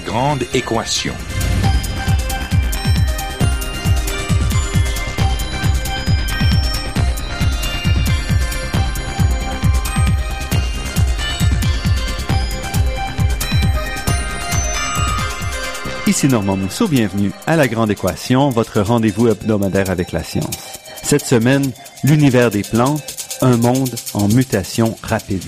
Grande équation. Ici Normand Mousseau, bienvenue à La Grande Équation, votre rendez-vous hebdomadaire avec la science. Cette semaine, l'univers des plantes, un monde en mutation rapide.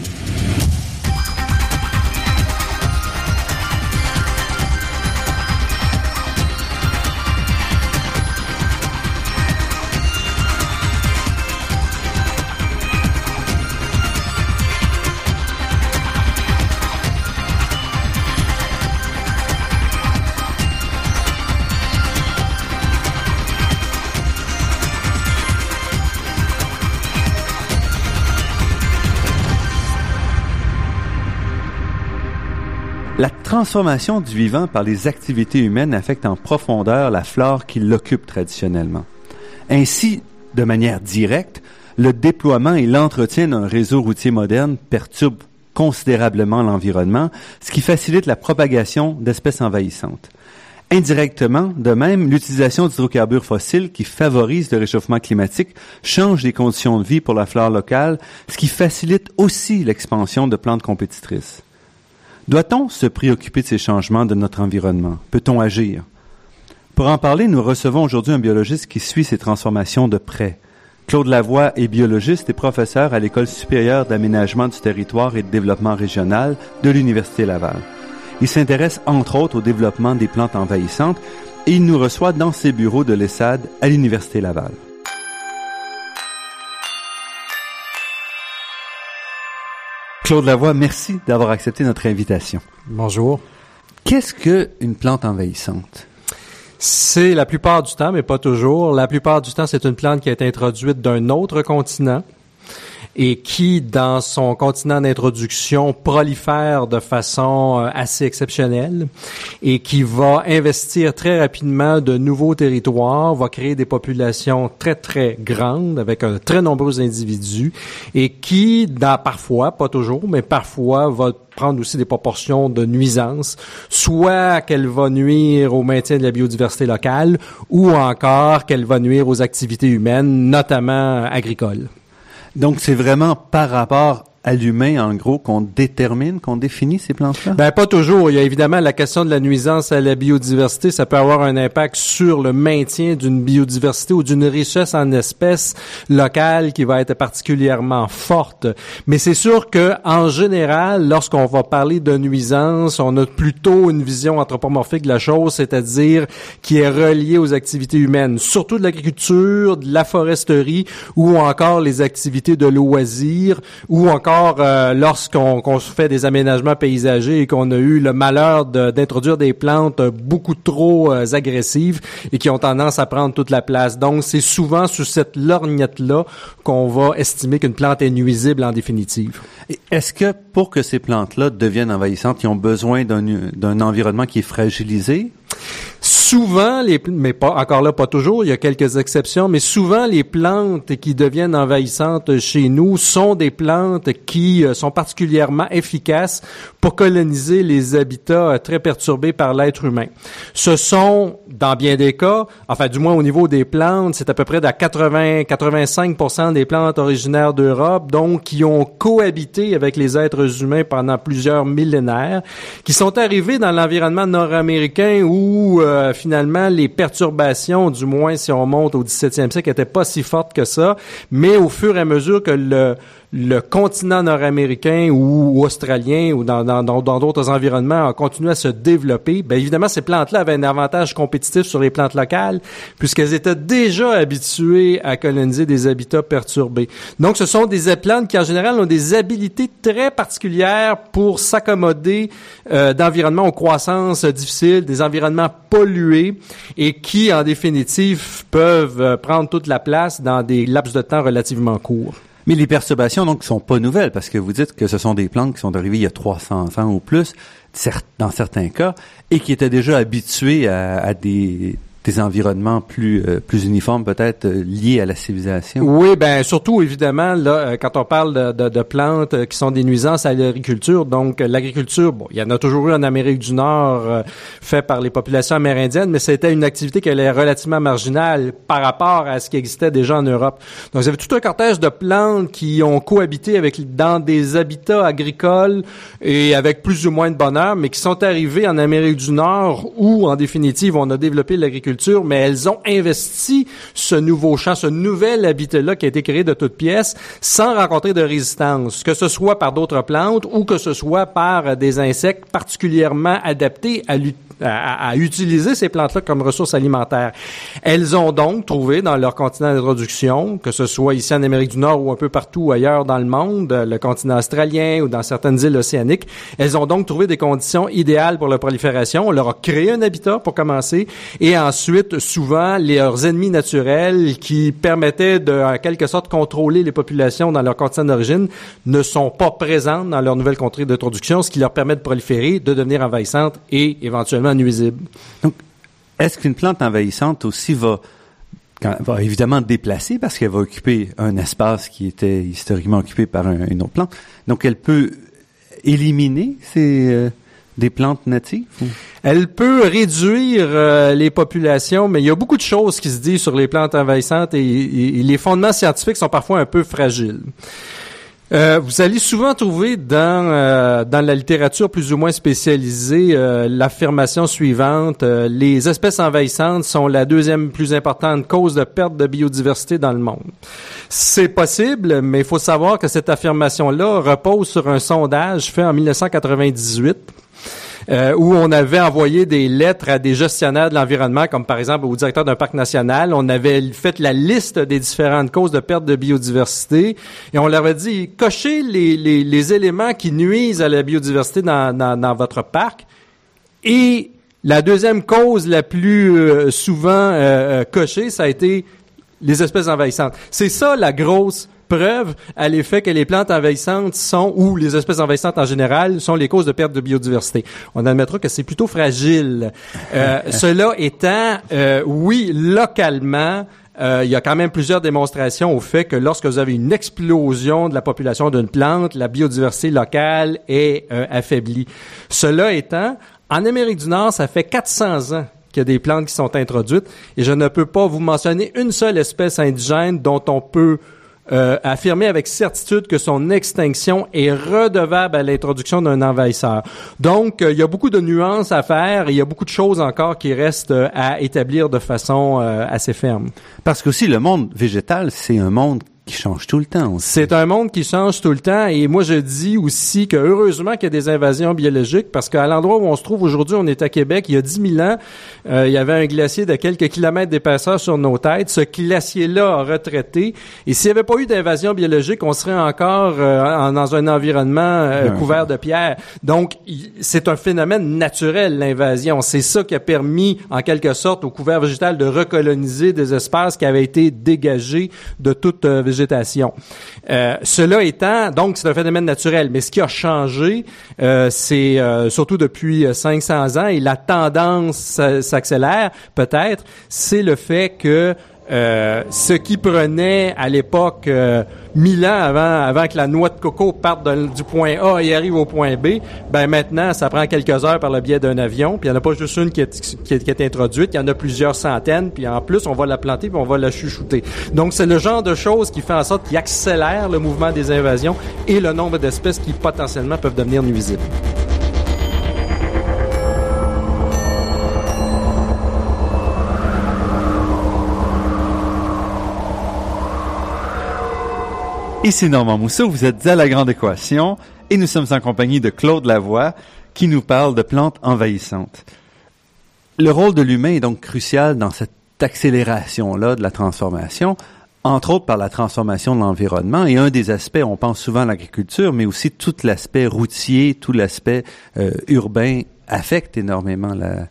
Transformation du vivant par les activités humaines affecte en profondeur la flore qui l'occupe traditionnellement. Ainsi, de manière directe, le déploiement et l'entretien d'un réseau routier moderne perturbent considérablement l'environnement, ce qui facilite la propagation d'espèces envahissantes. Indirectement, de même, l'utilisation d'hydrocarbures fossiles qui favorisent le réchauffement climatique change les conditions de vie pour la flore locale, ce qui facilite aussi l'expansion de plantes compétitrices. Doit-on se préoccuper de ces changements de notre environnement? Peut-on agir? Pour en parler, nous recevons aujourd'hui un biologiste qui suit ces transformations de près. Claude Lavoie est biologiste et professeur à l'École supérieure d'aménagement du territoire et de développement régional de l'Université Laval. Il s'intéresse entre autres au développement des plantes envahissantes et il nous reçoit dans ses bureaux de l'ESSAD à l'Université Laval. Claude Lavoie, merci d'avoir accepté notre invitation. Bonjour. Qu'est-ce qu'une plante envahissante? C'est la plupart du temps, mais pas toujours. La plupart du temps, c'est une plante qui a été introduite d'un autre continent et qui, dans son continent d'introduction, prolifère de façon euh, assez exceptionnelle et qui va investir très rapidement de nouveaux territoires, va créer des populations très, très grandes avec un très nombreux individus et qui, dans, parfois, pas toujours, mais parfois, va prendre aussi des proportions de nuisance, soit qu'elle va nuire au maintien de la biodiversité locale ou encore qu'elle va nuire aux activités humaines, notamment agricoles. Donc, c'est vraiment par rapport à en gros, qu'on détermine, qu'on définit ces plantes-là? Ben, pas toujours. Il y a évidemment la question de la nuisance à la biodiversité. Ça peut avoir un impact sur le maintien d'une biodiversité ou d'une richesse en espèces locales qui va être particulièrement forte. Mais c'est sûr que, en général, lorsqu'on va parler de nuisance, on a plutôt une vision anthropomorphique de la chose, c'est-à-dire qui est reliée aux activités humaines, surtout de l'agriculture, de la foresterie ou encore les activités de loisirs ou encore euh, lorsqu'on fait des aménagements paysagers et qu'on a eu le malheur d'introduire des plantes beaucoup trop euh, agressives et qui ont tendance à prendre toute la place. Donc, c'est souvent sous cette lorgnette-là qu'on va estimer qu'une plante est nuisible en définitive. Est-ce que pour que ces plantes-là deviennent envahissantes, ils ont besoin d'un environnement qui est fragilisé? Souvent, les, mais pas encore là, pas toujours. Il y a quelques exceptions, mais souvent les plantes qui deviennent envahissantes chez nous sont des plantes qui euh, sont particulièrement efficaces pour coloniser les habitats euh, très perturbés par l'être humain. Ce sont, dans bien des cas, enfin du moins au niveau des plantes, c'est à peu près de 80-85% des plantes originaires d'Europe, donc qui ont cohabité avec les êtres humains pendant plusieurs millénaires, qui sont arrivés dans l'environnement nord-américain où euh, finalement les perturbations, du moins si on monte au 17e siècle, n'étaient pas si fortes que ça, mais au fur et à mesure que le le continent nord-américain ou australien ou dans d'autres environnements a continué à se développer, bien évidemment, ces plantes-là avaient un avantage compétitif sur les plantes locales puisqu'elles étaient déjà habituées à coloniser des habitats perturbés. Donc, ce sont des plantes qui, en général, ont des habilités très particulières pour s'accommoder euh, d'environnements aux croissances difficiles, des environnements pollués et qui, en définitive, peuvent euh, prendre toute la place dans des laps de temps relativement courts. Mais les perturbations, donc, sont pas nouvelles parce que vous dites que ce sont des plantes qui sont arrivées il y a 300 ans ou plus, dans certains cas, et qui étaient déjà habituées à, des des environnements plus euh, plus uniformes peut-être euh, liés à la civilisation? Oui, ben surtout évidemment là euh, quand on parle de, de, de plantes qui sont des nuisances à l'agriculture. Donc l'agriculture, bon, il y en a toujours eu en Amérique du Nord fait par les populations amérindiennes, mais c'était une activité qui est relativement marginale par rapport à ce qui existait déjà en Europe. Donc vous avez tout un cortège de plantes qui ont cohabité avec dans des habitats agricoles et avec plus ou moins de bonheur, mais qui sont arrivés en Amérique du Nord où en définitive on a développé l'agriculture mais elles ont investi ce nouveau champ, ce nouvel habitat-là qui a été créé de toutes pièces sans rencontrer de résistance, que ce soit par d'autres plantes ou que ce soit par des insectes particulièrement adaptés à lutter à, utiliser ces plantes-là comme ressources alimentaires. Elles ont donc trouvé dans leur continent d'introduction, que ce soit ici en Amérique du Nord ou un peu partout ailleurs dans le monde, le continent australien ou dans certaines îles océaniques, elles ont donc trouvé des conditions idéales pour la prolifération. On leur a créé un habitat pour commencer et ensuite, souvent, leurs ennemis naturels qui permettaient de, en quelque sorte, contrôler les populations dans leur continent d'origine ne sont pas présentes dans leur nouvelle contrée d'introduction, ce qui leur permet de proliférer, de devenir envahissantes et éventuellement nuisible. Donc, est-ce qu'une plante envahissante aussi va, va évidemment déplacer parce qu'elle va occuper un espace qui était historiquement occupé par une autre plante? Donc, elle peut éliminer ces, euh, des plantes natives? Elle peut réduire euh, les populations, mais il y a beaucoup de choses qui se disent sur les plantes envahissantes et les fondements scientifiques sont parfois un peu fragiles. Euh, vous allez souvent trouver dans euh, dans la littérature plus ou moins spécialisée euh, l'affirmation suivante les espèces envahissantes sont la deuxième plus importante cause de perte de biodiversité dans le monde. C'est possible, mais il faut savoir que cette affirmation là repose sur un sondage fait en 1998 euh, où on avait envoyé des lettres à des gestionnaires de l'environnement, comme par exemple au directeur d'un parc national. On avait fait la liste des différentes causes de perte de biodiversité et on leur avait dit, cochez les, les, les éléments qui nuisent à la biodiversité dans, dans, dans votre parc. Et la deuxième cause la plus euh, souvent euh, cochée, ça a été les espèces envahissantes. C'est ça la grosse preuve à l'effet que les plantes envahissantes sont, ou les espèces envahissantes en général, sont les causes de perte de biodiversité. On admettra que c'est plutôt fragile. Euh, cela étant, euh, oui, localement, euh, il y a quand même plusieurs démonstrations au fait que lorsque vous avez une explosion de la population d'une plante, la biodiversité locale est euh, affaiblie. Cela étant, en Amérique du Nord, ça fait 400 ans qu'il y a des plantes qui sont introduites et je ne peux pas vous mentionner une seule espèce indigène dont on peut euh, affirmer avec certitude que son extinction est redevable à l'introduction d'un envahisseur. Donc, euh, il y a beaucoup de nuances à faire et il y a beaucoup de choses encore qui restent euh, à établir de façon assez ferme. Parce que aussi le monde végétal, c'est un monde qui change tout le temps. C'est un monde qui change tout le temps et moi je dis aussi que heureusement qu'il y a des invasions biologiques parce qu'à l'endroit où on se trouve aujourd'hui, on est à Québec, il y a 10 000 ans, euh, il y avait un glacier de quelques kilomètres d'épaisseur sur nos têtes. Ce glacier-là a retraité et s'il n'y avait pas eu d'invasion biologique, on serait encore euh, dans un environnement euh, couvert de pierres. Donc c'est un phénomène naturel l'invasion. C'est ça qui a permis en quelque sorte au couvert végétal de recoloniser des espaces qui avaient été dégagés de toute végétation végétation. Euh, cela étant, donc c'est un phénomène naturel, mais ce qui a changé, euh, c'est euh, surtout depuis 500 ans, et la tendance s'accélère peut-être, c'est le fait que euh, ce qui prenait à l'époque euh, mille ans avant, avant que la noix de coco parte du point A et arrive au point B, ben maintenant, ça prend quelques heures par le biais d'un avion. Puis il n'y en a pas juste une qui est, qui, est, introduite, il y en a plusieurs centaines. Puis en plus, on va la planter puis on va la chuchoter. Donc c'est le genre de choses qui fait en sorte qu'il accélère le mouvement des invasions et le nombre d'espèces qui potentiellement peuvent devenir nuisibles. Ici Normand Mousseau, vous êtes à La Grande Équation et nous sommes en compagnie de Claude Lavoie qui nous parle de plantes envahissantes. Le rôle de l'humain est donc crucial dans cette accélération-là de la transformation, entre autres par la transformation de l'environnement. Et un des aspects, on pense souvent à l'agriculture, mais aussi tout l'aspect routier, tout l'aspect euh, urbain affecte énormément la,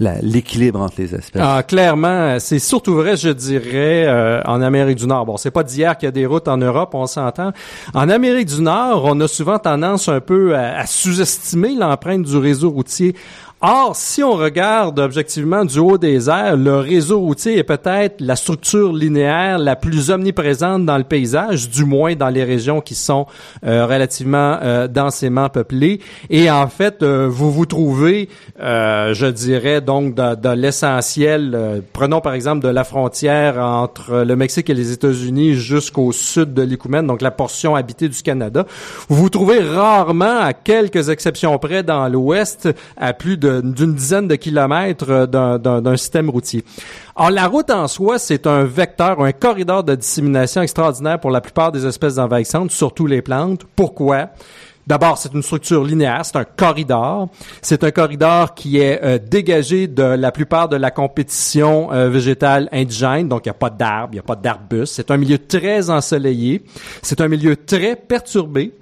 l'équilibre entre les espèces. Ah, clairement, c'est surtout vrai, je dirais, euh, en Amérique du Nord. Bon, c'est pas d'hier qu'il y a des routes en Europe, on s'entend. En Amérique du Nord, on a souvent tendance un peu à sous-estimer l'empreinte du réseau routier. Or, si on regarde objectivement du haut des airs, le réseau routier est peut-être la structure linéaire la plus omniprésente dans le paysage, du moins dans les régions qui sont euh, relativement euh, densément peuplées. Et en fait, euh, vous vous trouvez, je dirais donc, de l'essentiel. prenons par exemple de la frontière entre le Mexique et les États-Unis jusqu'au sud de l'Écoumène, donc la portion habitée du Canada. Vous vous trouvez rarement, à quelques exceptions près, dans l'Ouest, à plus de d'une dizaine de kilomètres euh, d'un système routier. Alors, la route en soi, c'est un vecteur, un corridor de dissémination extraordinaire pour la plupart des espèces envahissantes, surtout les plantes. Pourquoi? D'abord, c'est une structure linéaire, c'est un corridor. C'est un corridor qui est euh, dégagé de la plupart de la compétition euh, végétale indigène, donc il n'y a pas d'arbres, il n'y a pas d'arbustes. C'est un milieu très ensoleillé, c'est un milieu très perturbé.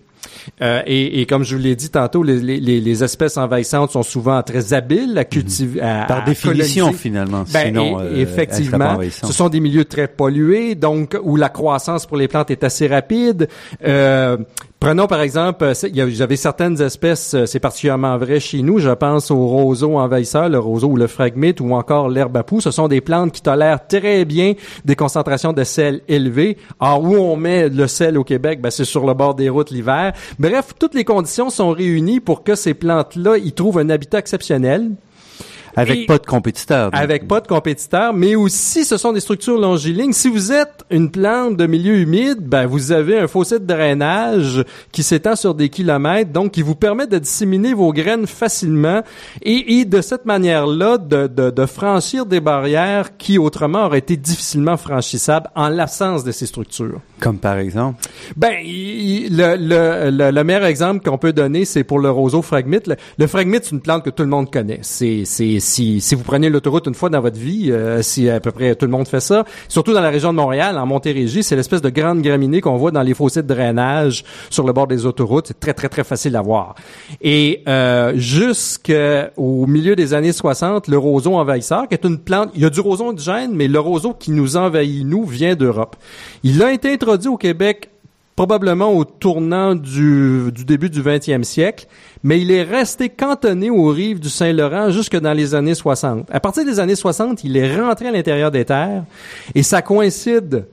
Euh, et, et, comme je vous l'ai dit tantôt, les, les, les, espèces envahissantes sont souvent très habiles à cultiver. Mhm. Par définition, finalement. Ben, sinon, euh, effectivement, ce sont des milieux très pollués, donc où la croissance pour les plantes est assez rapide. Euh, Prenons par exemple, euh, il y certaines espèces, euh, c'est particulièrement vrai chez nous, je pense au roseau envahisseur, le roseau ou le phragmite ou encore l'herbe à poux. Ce sont des plantes qui tolèrent très bien des concentrations de sel élevées. Alors, où on met le sel au Québec? Ben, c'est sur le bord des routes l'hiver. Bref, toutes les conditions sont réunies pour que ces plantes-là, y trouvent un habitat exceptionnel. Avec pas de compétiteurs. Avec pas de compétiteurs, mais aussi ce sont des structures longilignes. Si vous êtes une plante de milieu humide, ben vous avez un fossé de drainage qui s'étend sur des kilomètres, donc qui vous permet de disséminer vos graines facilement et, et de cette manière-là de, de, de, franchir des barrières qui autrement auraient été difficilement franchissables en l'absence de ces structures. Comme par exemple? Ben, le, le, le, meilleur exemple qu'on peut donner, c'est pour le roseau phragmite. Le, le phragmite, c'est une plante que tout le monde connaît. C'est, c'est si, si vous prenez l'autoroute une fois dans votre vie, euh, si à peu près tout le monde fait ça, surtout dans la région de Montréal, en Montérégie, c'est l'espèce de grande graminée qu'on voit dans les fossés de drainage sur le bord des autoroutes. C'est très, très, très facile à voir. Et euh, jusqu'au milieu des années 60, le roseau envahisseur, qui est une plante, il y a du roseau indigène, mais le roseau qui nous envahit, nous, vient d'Europe. Il a été introduit au Québec probablement au tournant du, du début du 20e siècle, mais il est resté cantonné aux rives du Saint-Laurent jusque dans les années 60. À partir des années 60, il est rentré à l'intérieur des terres et ça coïncide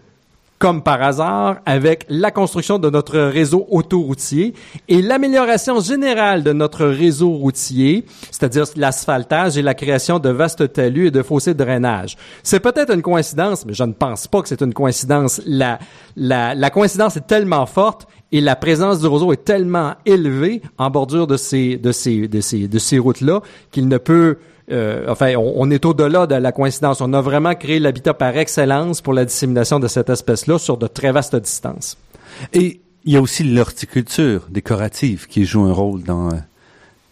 comme par hasard, avec la construction de notre réseau autoroutier et l'amélioration générale de notre réseau routier, c'est-à-dire l'asphaltage et la création de vastes talus et de fossés de drainage. C'est peut-être une coïncidence, mais je ne pense pas que c'est une coïncidence. La, la, la coïncidence est tellement forte et la présence du roseau est tellement élevée en bordure de ces, de ces, de ces, de ces routes-là qu'il ne peut euh, enfin, on, est au-delà de la coïncidence. On a vraiment créé l'habitat par excellence pour la dissémination de cette espèce-là sur de très vastes distances. Et il y a aussi l'horticulture décorative qui joue un rôle dans euh,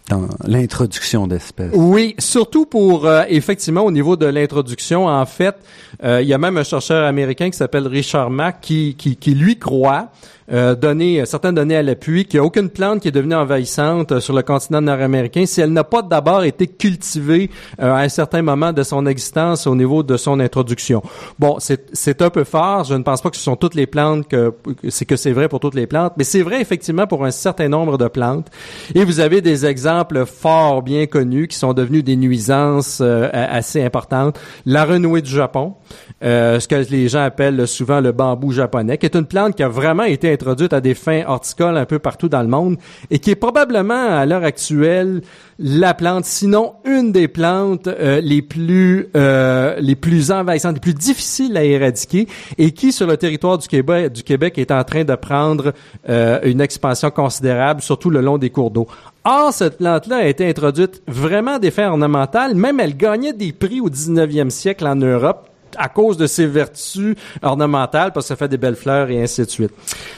dans l'introduction d'espèces. Oui, surtout pour euh, effectivement au niveau de l'introduction. En fait, il y a même un chercheur américain qui s'appelle Richard Mack qui, qui, qui lui croit euh, données, certaines données à l'appui, qu'il n'y a aucune plante qui est devenue envahissante euh, sur le continent nord-américain si elle n'a pas d'abord été cultivée euh, à un certain moment de son existence au niveau de son introduction. Bon, c'est un peu fort. Je ne pense pas que ce sont toutes les plantes que c'est que c'est vrai pour toutes les plantes, mais c'est vrai effectivement pour un certain nombre de plantes. Et vous avez des exemples fort bien connus qui sont devenus des nuisances assez importantes. La renouée du Japon, ce que les gens appellent souvent le bambou japonais, qui est une plante qui a vraiment été introduite à des fins horticoles un peu partout dans le monde et qui est probablement à l'heure actuelle la plante, sinon une des plantes euh, les plus euh, les plus envahissantes, les plus difficiles à éradiquer et qui sur le territoire du Québec, du Québec est en train de prendre euh, une expansion considérable, surtout le long des cours d'eau. Or, cette plante-là a été introduite vraiment des fins ornementales. Même elle gagnait des prix au 19e siècle en Europe à cause de ses vertus ornementales, parce que ça fait des belles fleurs et ainsi de suite.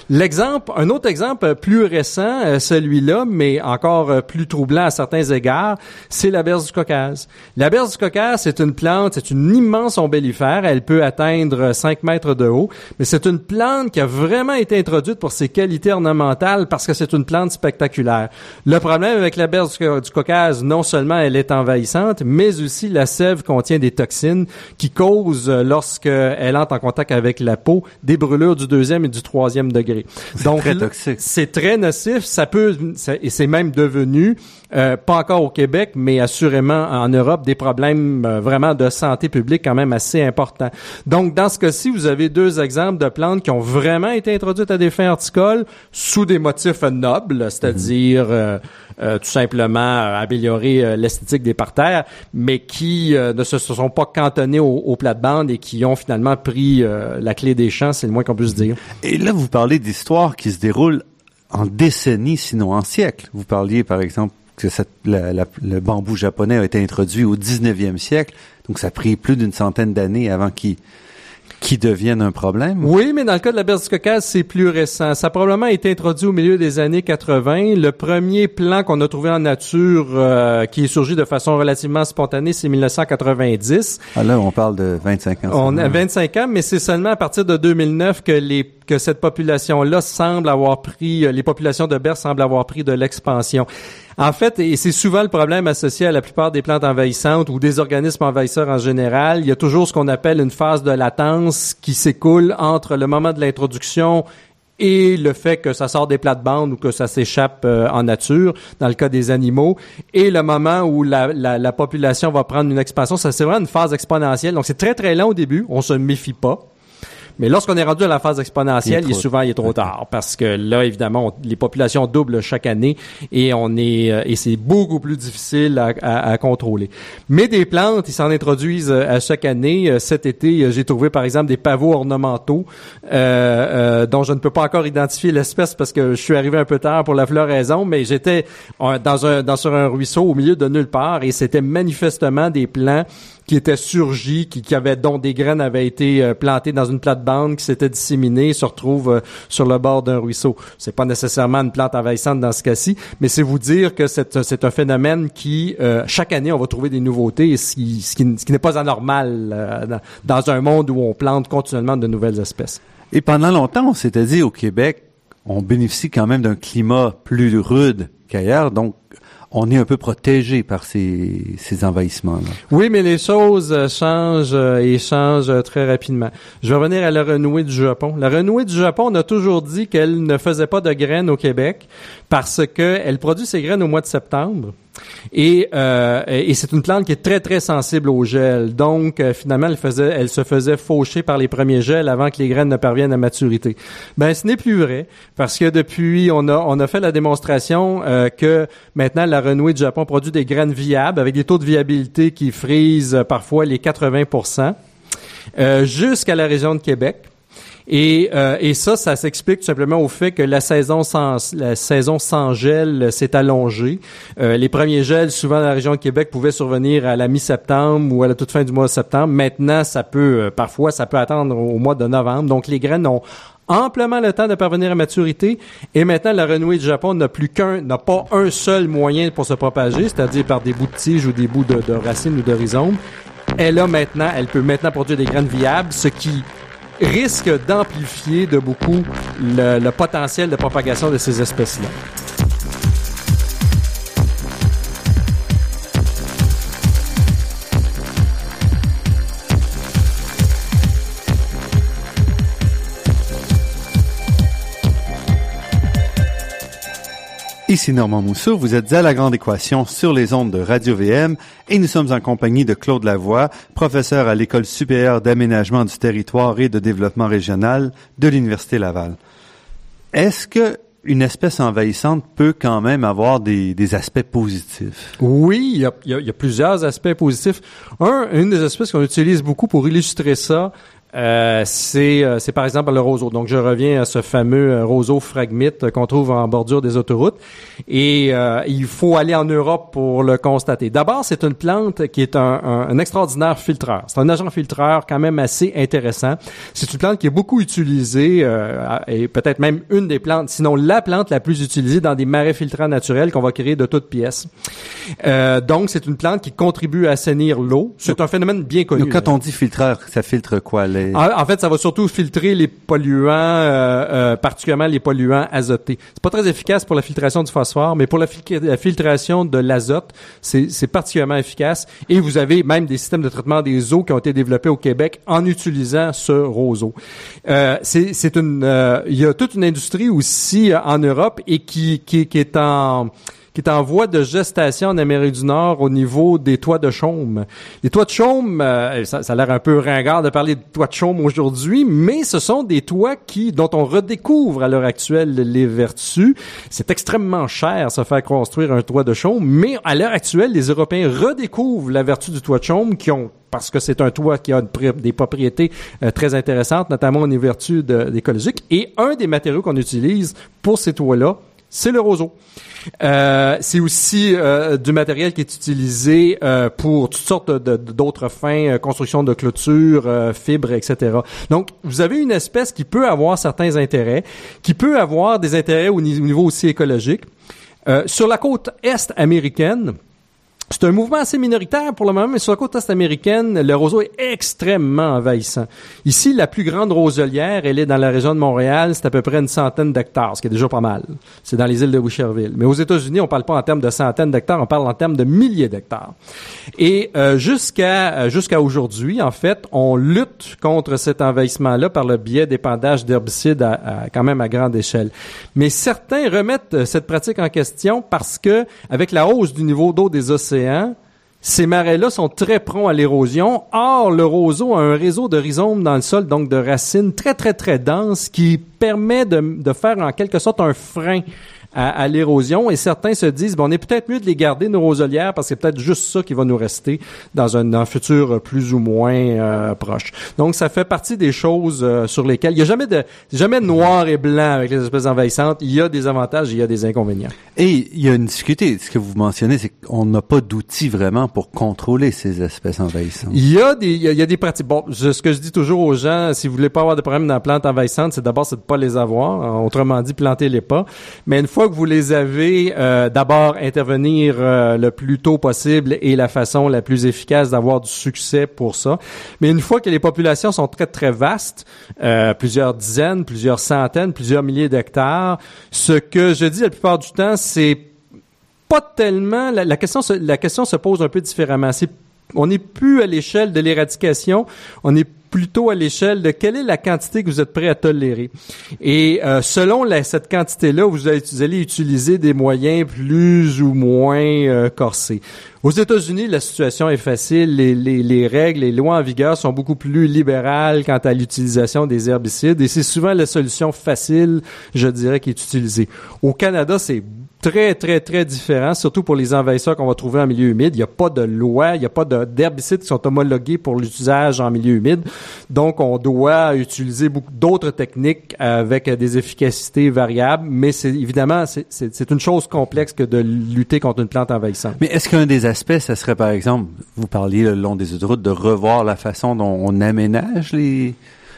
L'exemple, un autre exemple plus récent, euh, celui-là, mais encore euh, plus troublant à certains égards, c'est la berce du Caucase. La berce du Caucase, c'est une plante, c'est une immense ombellifère. Elle peut atteindre 5 mètres de haut, mais c'est une plante qui a vraiment été introduite pour ses qualités ornementales parce que c'est une plante spectaculaire. Le problème avec la berce du Caucase, non seulement elle est envahissante, mais aussi la sève contient des toxines qui causent, euh, lorsqu'elle entre en contact avec la peau, des brûlures du deuxième et du troisième degré. Donc, très toxique. C'est très nocif. Ça peut, et c'est même devenu, euh, pas encore au Québec, mais assurément en Europe, des problèmes euh, vraiment de santé publique quand même assez importants. Donc, dans ce cas-ci, vous avez deux exemples de plantes qui ont vraiment été introduites à des fins horticoles sous des motifs nobles, c'est-à-dire euh, tout simplement améliorer l'esthétique des parterres, mais qui ne se, sont pas cantonnés au, au plate-bande et qui ont finalement pris la clé des champs, c'est le moins qu'on puisse dire. Et là, vous parlez d'histoires qui se déroulent en décennies, sinon en siècles. Vous parliez, par exemple, que le bambou japonais a été introduit au 19e siècle, donc ça a pris plus d'une centaine d'années avant qu'il qui devienne un problème? Oui, mais dans le cas de la berce du Caucase, c'est plus récent. Ça a probablement été introduit au milieu des années 80. Le premier plan qu'on a trouvé en nature euh, qui est surgi de façon relativement spontanée, c'est 1990. Ah là, on parle de 25 ans. On a 25 ans, mais c'est seulement à partir de 2009 que les que cette population-là semble avoir pris, euh, les populations de berce semblent avoir pris de l'expansion. En fait, et c'est souvent le problème associé à la plupart des plantes envahissantes ou des organismes envahisseurs en général, il y a toujours ce qu'on appelle une phase de latence qui s'écoule entre le moment de l'introduction et le fait que ça sort des plates-bandes ou que ça s'échappe euh, en nature, dans le cas des animaux, et le moment où la, la, la population va prendre une expansion, ça c'est vraiment une phase exponentielle. Donc c'est très très lent au début, on se méfie pas. Mais lorsqu'on est rendu à la phase exponentielle, il, est souvent il est trop tard parce que là évidemment les populations doublent chaque année et on est euh, et c'est beaucoup plus difficile à, à, contrôler. Mais des plantes, ils s'en introduisent euh, à chaque année. Euh, cet été, j'ai trouvé par exemple des pavots ornementaux euh, dont je ne peux pas encore identifier l'espèce parce que je suis arrivé un peu tard pour la floraison, mais j'étais dans un dans sur un ruisseau au milieu de nulle part et c'était manifestement des plants qui étaient surgis, qui, qui avaient dont des graines avaient été euh, plantées dans une plate-bande, qui s'étaient disséminées, se retrouvent euh, sur le bord d'un ruisseau. C'est pas nécessairement une plante envahissante dans ce cas-ci, mais c'est vous dire que c'est un phénomène qui euh, chaque année on va trouver des nouveautés, ce qui, ce qui, n'est pas anormal dans, dans un monde où on plante continuellement de nouvelles espèces. Et pendant longtemps, on s'était dit au Québec, on bénéficie quand même d'un climat plus rude qu'ailleurs, donc on est un peu protégé par ces, ces envahissements-là. Oui, mais les choses euh, changent euh, et changent euh, très rapidement. Je vais revenir à la renouée du Japon. La renouée du Japon, on a toujours dit qu'elle ne faisait pas de graines au Québec parce qu'elle produit ses graines au mois de septembre. Et, euh, et c'est une plante qui est très très sensible au gel. Donc euh, finalement, elle se faisait faucher par les premiers gels avant que les graines ne parviennent à maturité. Ben ce n'est plus vrai parce que depuis, on a on a fait la démonstration euh, que maintenant la renouée du Japon produit des graines viables avec des taux de viabilité qui frisent parfois les 80% jusqu'à la région de Québec. Et, euh, et ça, ça s'explique tout simplement au fait que la saison sans, la saison sans gel s'est allongée. Euh, les premiers gels, souvent dans la région de Québec, pouvaient survenir à la mi-septembre ou à la toute fin du mois de septembre. Maintenant, ça peut, euh, parfois, ça peut attendre au mois de novembre. Donc, les graines ont amplement le temps de parvenir à maturité. Et maintenant, la renouée du Japon n'a plus qu'un, n'a pas un seul moyen pour se propager, c'est-à-dire par des bouts de tige ou des bouts de, de racines ou de rhizomes. Elle a maintenant, elle peut maintenant produire des graines viables, ce qui risque d'amplifier de beaucoup le, potentiel de propagation de ces espèces-là. Ici Normand Mousseau, vous êtes à La Grande Équation sur les ondes de Radio-VM et nous sommes en compagnie de Claude Lavoie, professeur à l'École supérieure d'aménagement du territoire et de développement régional de l'Université Laval. Est-ce que une espèce envahissante peut quand même avoir des, aspects positifs? Oui, il y, a, il y, a, plusieurs aspects positifs. Un, une des espèces qu'on utilise beaucoup pour illustrer ça, euh, c'est euh, c'est par exemple le roseau. Donc je reviens à ce fameux euh, roseau phragmite qu'on trouve en bordure des autoroutes et il faut aller en Europe pour le constater. D'abord, c'est une plante qui est un, un, extraordinaire filtreur. C'est un agent filtreur quand même assez intéressant. C'est une plante qui est beaucoup utilisée et peut-être même une des plantes, sinon la plante la plus utilisée dans des marais filtrants naturels qu'on va créer de toutes pièces. donc c'est une plante qui contribue à assainir l'eau. C'est un phénomène bien connu. quand on dit filtreur, ça filtre quoi les en, fait, ça va surtout filtrer les polluants, euh, euh, particulièrement les polluants azotés. C'est pas très efficace pour la filtration du phosphore, mais pour la, filtration de l'azote, c'est particulièrement efficace. Et vous avez même des systèmes de traitement des eaux qui ont été développés au Québec en utilisant ce roseau. Euh, c'est une, euh, il y a toute une industrie aussi en Europe et qui, qui, qui est en qui est en voie de gestation en Amérique du Nord au niveau des toits de chaume. Les toits de chaume, euh, ça, ça, a l'air un peu ringard de parler de toits de chaume aujourd'hui, mais ce sont des toits qui, dont on redécouvre à l'heure actuelle les vertus. C'est extrêmement cher se faire construire un toit de chaume, mais à l'heure actuelle, les Européens redécouvrent la vertu du toit de chaume qui ont parce que c'est un toit qui a des propriétés euh, très intéressantes, notamment au niveau vertu écologiques. Et un des matériaux qu'on utilise pour ces toits-là, c'est le roseau. Euh, c'est aussi euh, du matériel qui est utilisé euh, pour toutes sortes d'autres fins, construction de clôtures, fibres, etc. Donc, vous avez une espèce qui peut avoir certains intérêts, qui peut avoir des intérêts au niveau aussi écologique. sur la côte est américaine, c'est un mouvement assez minoritaire pour le moment, mais sur la côte est américaine, le roseau est extrêmement envahissant. Ici, la plus grande roselière, elle est dans la région de Montréal, c'est à peu près une centaine d'hectares, ce qui est déjà pas mal. C'est dans les îles de Wisherville. Mais aux États-Unis, on parle pas en termes de centaines d'hectares, on parle en termes de milliers d'hectares. Et euh, jusqu'à euh, jusqu'à aujourd'hui, en fait, on lutte contre cet envahissement-là par le biais d'épandage d'herbicides à, quand même à grande échelle. Mais certains remettent euh, cette pratique en question parce que avec la hausse du niveau d'eau des océans ces marais-là sont très prompts à l'érosion. Or, le roseau a un réseau de rhizomes dans le sol, donc de racines très, très, très denses qui permet de, de faire en quelque sorte un frein à, l'érosion et certains se disent bon on est peut-être mieux de les garder nos roselières parce que c'est peut-être juste ça qui va nous rester dans un, futur plus ou moins euh, proche. Donc ça fait partie des choses euh, sur lesquelles il y a jamais de jamais noir et blanc avec les espèces envahissantes, il y a des avantages, il y a des inconvénients. Et il y a une difficulté, ce que vous mentionnez c'est qu'on n'a pas d'outils vraiment pour contrôler ces espèces envahissantes. Il y a des il y a, des pratiques bon, ce que je dis toujours aux gens, si vous voulez pas avoir de problème dans la plante envahissante, c'est d'abord c'est de pas les avoir, autrement dit plantez-les pas. Mais une fois que vous les avez, euh, d'abord intervenir euh, le plus tôt possible et la façon la plus efficace d'avoir du succès pour ça. Mais une fois que les populations sont très très vastes, euh, plusieurs dizaines, plusieurs centaines, plusieurs milliers d'hectares, ce que je dis la plupart du temps, c'est pas tellement la, question la question se pose un peu différemment. On n'est plus à l'échelle de l'éradication, on est plutôt à l'échelle de quelle est la quantité que vous êtes prêt à tolérer. Et euh, selon cette quantité-là, vous, allez utiliser des moyens plus ou moins euh, corsés. Aux États-Unis, la situation est facile. Les, les, les, règles, les lois en vigueur sont beaucoup plus libérales quant à l'utilisation des herbicides et c'est souvent la solution facile, je dirais, qui est utilisée. Au Canada, c'est très, très, très différent, surtout pour les envahisseurs qu'on va trouver en milieu humide. Il n'y a pas de loi, il n'y a pas d'herbicides qui sont homologués pour l'usage en milieu humide. Donc, on doit utiliser beaucoup d'autres techniques avec des efficacités variables, mais c'est évidemment, c'est une chose complexe que de lutter contre une plante envahissante. Mais est-ce qu'un des aspects, ça serait par exemple, vous parliez le long des autoroutes, de revoir la façon dont on aménage les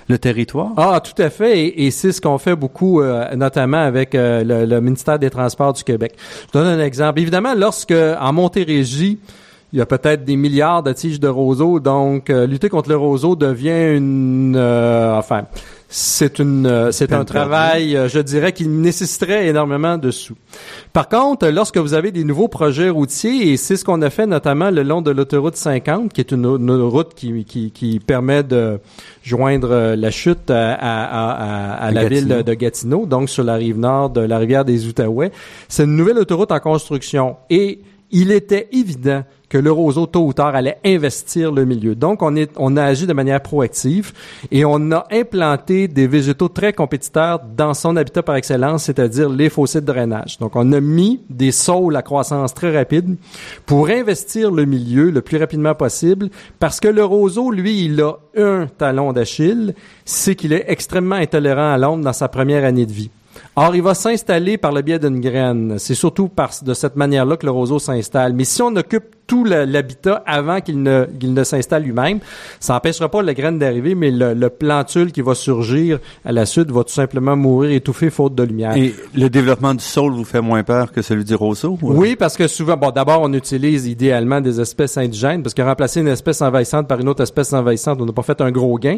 le territoire? Ah, tout à fait. Et, c'est ce qu'on fait beaucoup, euh, notamment avec euh, le, ministère des Transports du Québec. Je donne un exemple. Évidemment, lorsque en Montérégie, il y a peut-être des milliards de tiges de roseaux, donc euh, lutter contre le roseau devient une, enfin, c'est une euh, c'est un travail, euh, je dirais, qui nécessiterait énormément de sous. Par contre, lorsque vous avez des nouveaux projets routiers, et c'est ce qu'on a fait notamment le long de l'autoroute 50, qui est une, route qui, qui, qui, permet de joindre euh, la chute à, à, à, la ville de Gatineau, donc sur la rive nord de la rivière des Outaouais, c'est une nouvelle autoroute en construction. Et il était évident que le roseau, tôt ou tard, allait investir le milieu. Donc, on a agi de manière proactive et on a implanté des végétaux très compétiteurs dans son habitat par excellence, c'est-à-dire les fossés de drainage. Donc, on a mis des saules à croissance très rapide pour investir le milieu le plus rapidement possible parce que le roseau, lui, il a un talon d'Achille, c'est qu'il est extrêmement intolérant à l'ombre dans sa première année de vie. Or, il va s'installer par le biais d'une graine. C'est surtout de cette manière-là que le roseau s'installe. Mais si on occupe tout l'habitat avant qu'il ne, qu'il ne s'installe lui-même. Ça n'empêchera pas la graine d'arriver, mais le, le, plantule qui va surgir à la suite va tout simplement mourir étouffé faute de lumière. Et le développement du sol vous fait moins peur que celui du roseau? Oui, parce que souvent, bon, d'abord, on utilise idéalement des espèces indigènes, parce que remplacer une espèce envahissante par une autre espèce envahissante, on n'a pas fait un gros gain,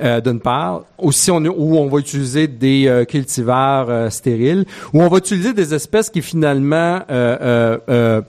euh, d'une part. Aussi, on, où on va utiliser des euh, cultivars euh, stériles, où on va utiliser des espèces qui finalement euh, euh,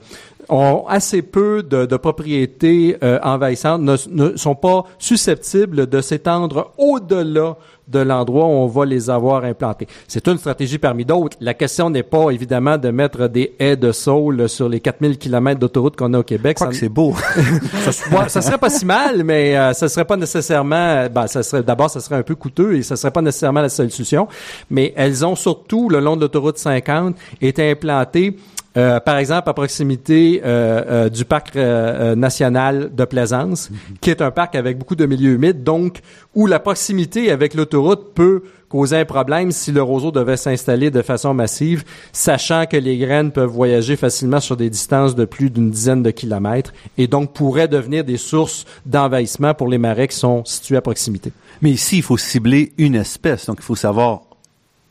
ont assez peu de, de propriétés euh, envahissantes, ne, ne, sont pas susceptibles de s'étendre au-delà de l'endroit où on va les avoir implantés. C'est une stratégie parmi d'autres. La question n'est pas évidemment de mettre des haies de saule sur les 4000 km d'autoroute qu'on a au Québec. Ça, c'est beau. ça, ça, serait pas si mal, mais euh, ça serait pas nécessairement. Ben, ça serait d'abord, ça serait un peu coûteux et ça serait pas nécessairement la seule solution. Mais elles ont surtout le long de l'autoroute 50 été implantées euh, par exemple, à proximité euh, euh, du parc national de Plaisance, qui est un parc avec beaucoup de milieux humides, donc où la proximité avec l'autoroute peut causer un problème si le roseau devait s'installer de façon massive, sachant que les graines peuvent voyager facilement sur des distances de plus d'une dizaine de kilomètres et donc pourraient devenir des sources d'envahissement pour les marais qui sont situés à proximité. Mais ici, il faut cibler une espèce, donc il faut savoir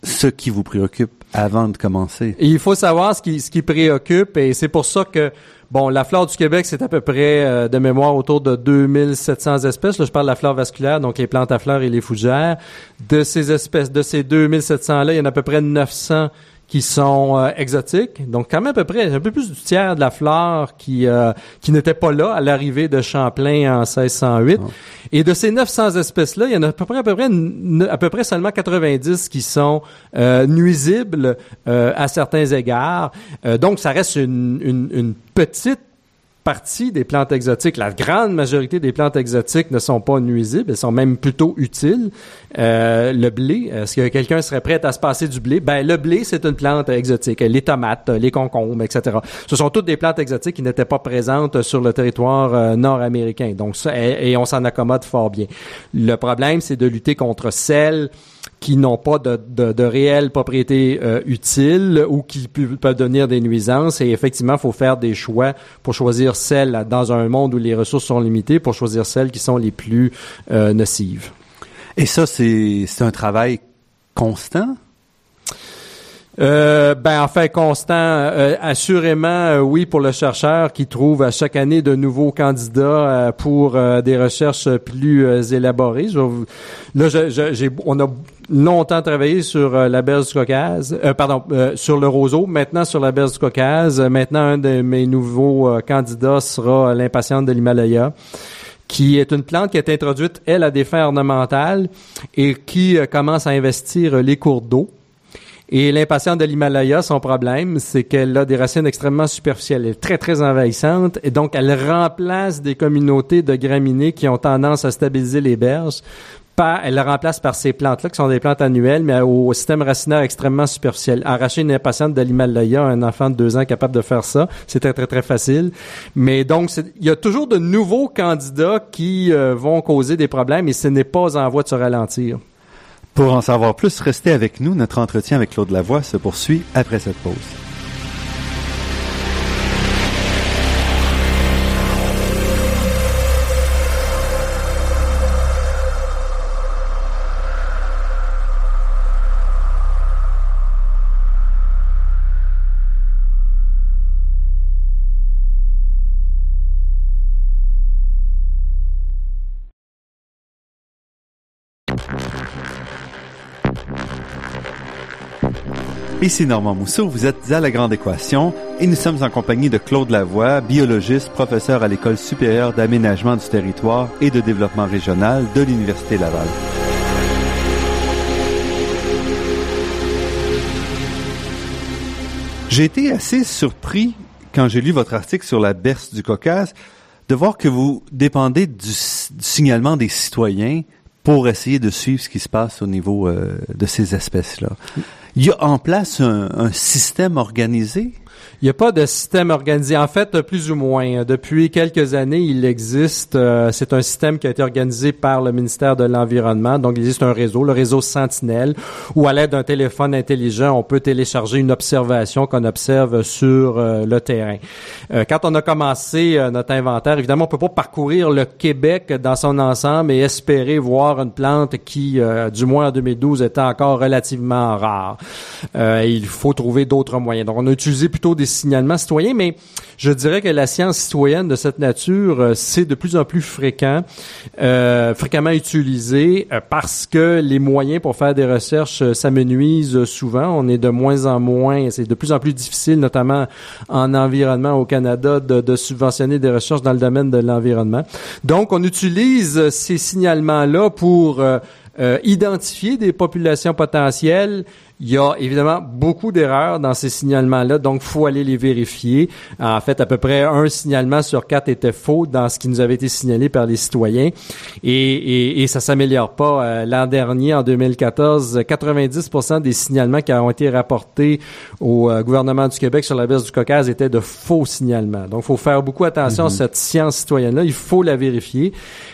ce qui vous préoccupe avant de commencer. Il faut savoir ce qui, ce qui préoccupe et c'est pour ça que Bon, la flore du Québec, c'est à peu près euh, de mémoire autour de 2700 espèces. Là, je parle de la flore vasculaire, donc les plantes à fleurs et les fougères. De ces espèces, de ces 2700-là, il y en a à peu près 900 qui sont euh, exotiques. Donc, quand même à peu près un peu plus du tiers de la flore qui euh, qui n'était pas là à l'arrivée de Champlain en 1608. Ah. Et de ces 900 espèces-là, il y en a à peu près à peu près, à peu près seulement 90 qui sont euh, nuisibles à certains égards. donc, ça reste une, une, une petite partie des plantes exotiques, la grande majorité des plantes exotiques ne sont pas nuisibles, elles sont même plutôt utiles. Euh, le blé, est-ce que quelqu'un serait prêt à se passer du blé? Ben, le blé, c'est une plante exotique. Les tomates, les concombres, etc. Ce sont toutes des plantes exotiques qui n'étaient pas présentes sur le territoire euh, nord-américain. Donc, ça, et, et on s'en accommode fort bien. Le problème, c'est de lutter contre celles qui n'ont pas de, de, de réelles propriétés euh, utiles ou qui peuvent devenir des nuisances. Et effectivement, il faut faire des choix pour choisir celles, dans un monde où les ressources sont limitées, pour choisir celles qui sont les plus euh, nocives. Et ça, c'est un travail constant? Euh, ben, en fait, constant, euh, assurément, euh, oui, pour le chercheur qui trouve à chaque année de nouveaux candidats euh, pour des recherches plus élaborées. là, j'ai, on a longtemps travaillé sur la berge du Caucase, pardon, sur le roseau, maintenant sur la berge du Caucase. Maintenant, un de mes nouveaux candidats sera l'impatiente de l'Himalaya qui est une plante qui est introduite, elle, à des fins ornementales et qui commence à investir les cours d'eau. Et l'impatiente de l'Himalaya, son problème, c'est qu'elle a des racines extrêmement superficielles. Elle est très, très envahissante. Et donc, elle remplace des communautés de graminées qui ont tendance à stabiliser les berges. Par, elle la remplace par ces plantes-là, qui sont des plantes annuelles, mais au système racinaire extrêmement superficiel. Arracher une impatiente de l'Himalaya, un enfant de deux ans capable de faire ça, c'est très, très, très facile. Mais donc, il y a toujours de nouveaux candidats qui euh, vont causer des problèmes et ce n'est pas en voie de se ralentir. Pour en savoir plus, restez avec nous. Notre entretien avec Claude Lavoie se poursuit après cette pause. Ici Normand Mousseau, vous êtes à La Grande Équation et nous sommes en compagnie de Claude Lavoie, biologiste, professeur à l'École supérieure d'aménagement du territoire et de développement régional de l'Université Laval. J'ai été assez surpris quand j'ai lu votre article sur la berce du Caucase, de voir que vous dépendez du, signalement des citoyens pour essayer de suivre ce qui se passe au niveau euh, de ces espèces-là. Il y a en place un, un système organisé? Il n'y a pas de système organisé. En fait, plus ou moins. Depuis quelques années, il existe. Euh, c'est un système qui a été organisé par le ministère de l'Environnement. Donc, il existe un réseau, le réseau Sentinelle, où à l'aide d'un téléphone intelligent, on peut télécharger une observation qu'on observe sur euh, le terrain. Euh, quand on a commencé notre inventaire, évidemment, on peut pas parcourir le Québec dans son ensemble et espérer voir une plante qui, du moins en 2012, était encore relativement rare. il faut trouver d'autres moyens. Donc, on a utilisé plutôt des signalements citoyens, mais je dirais que la science citoyenne de cette nature, euh, c'est de plus en plus fréquent, euh, fréquemment utilisé euh, parce que les moyens pour faire des recherches s'amenuisent souvent. On est de moins en moins, c'est de plus en plus difficile, notamment en environnement au Canada, de, de subventionner des recherches dans le domaine de l'environnement. Donc, on utilise ces signalements-là pour identifier des populations potentielles il y a évidemment beaucoup d'erreurs dans ces signalements-là, donc faut aller les vérifier. En fait, à peu près un signalement sur quatre était faux dans ce qui nous avait été signalé par les citoyens, et, et, et ça s'améliore pas. Euh, l'an dernier, en 2014, 90% des signalements qui ont été rapportés au euh, gouvernement du Québec sur la baisse du Caucase étaient de faux signalements. Donc, faut faire beaucoup attention à mhm. cette science citoyenne-là. Il faut la vérifier.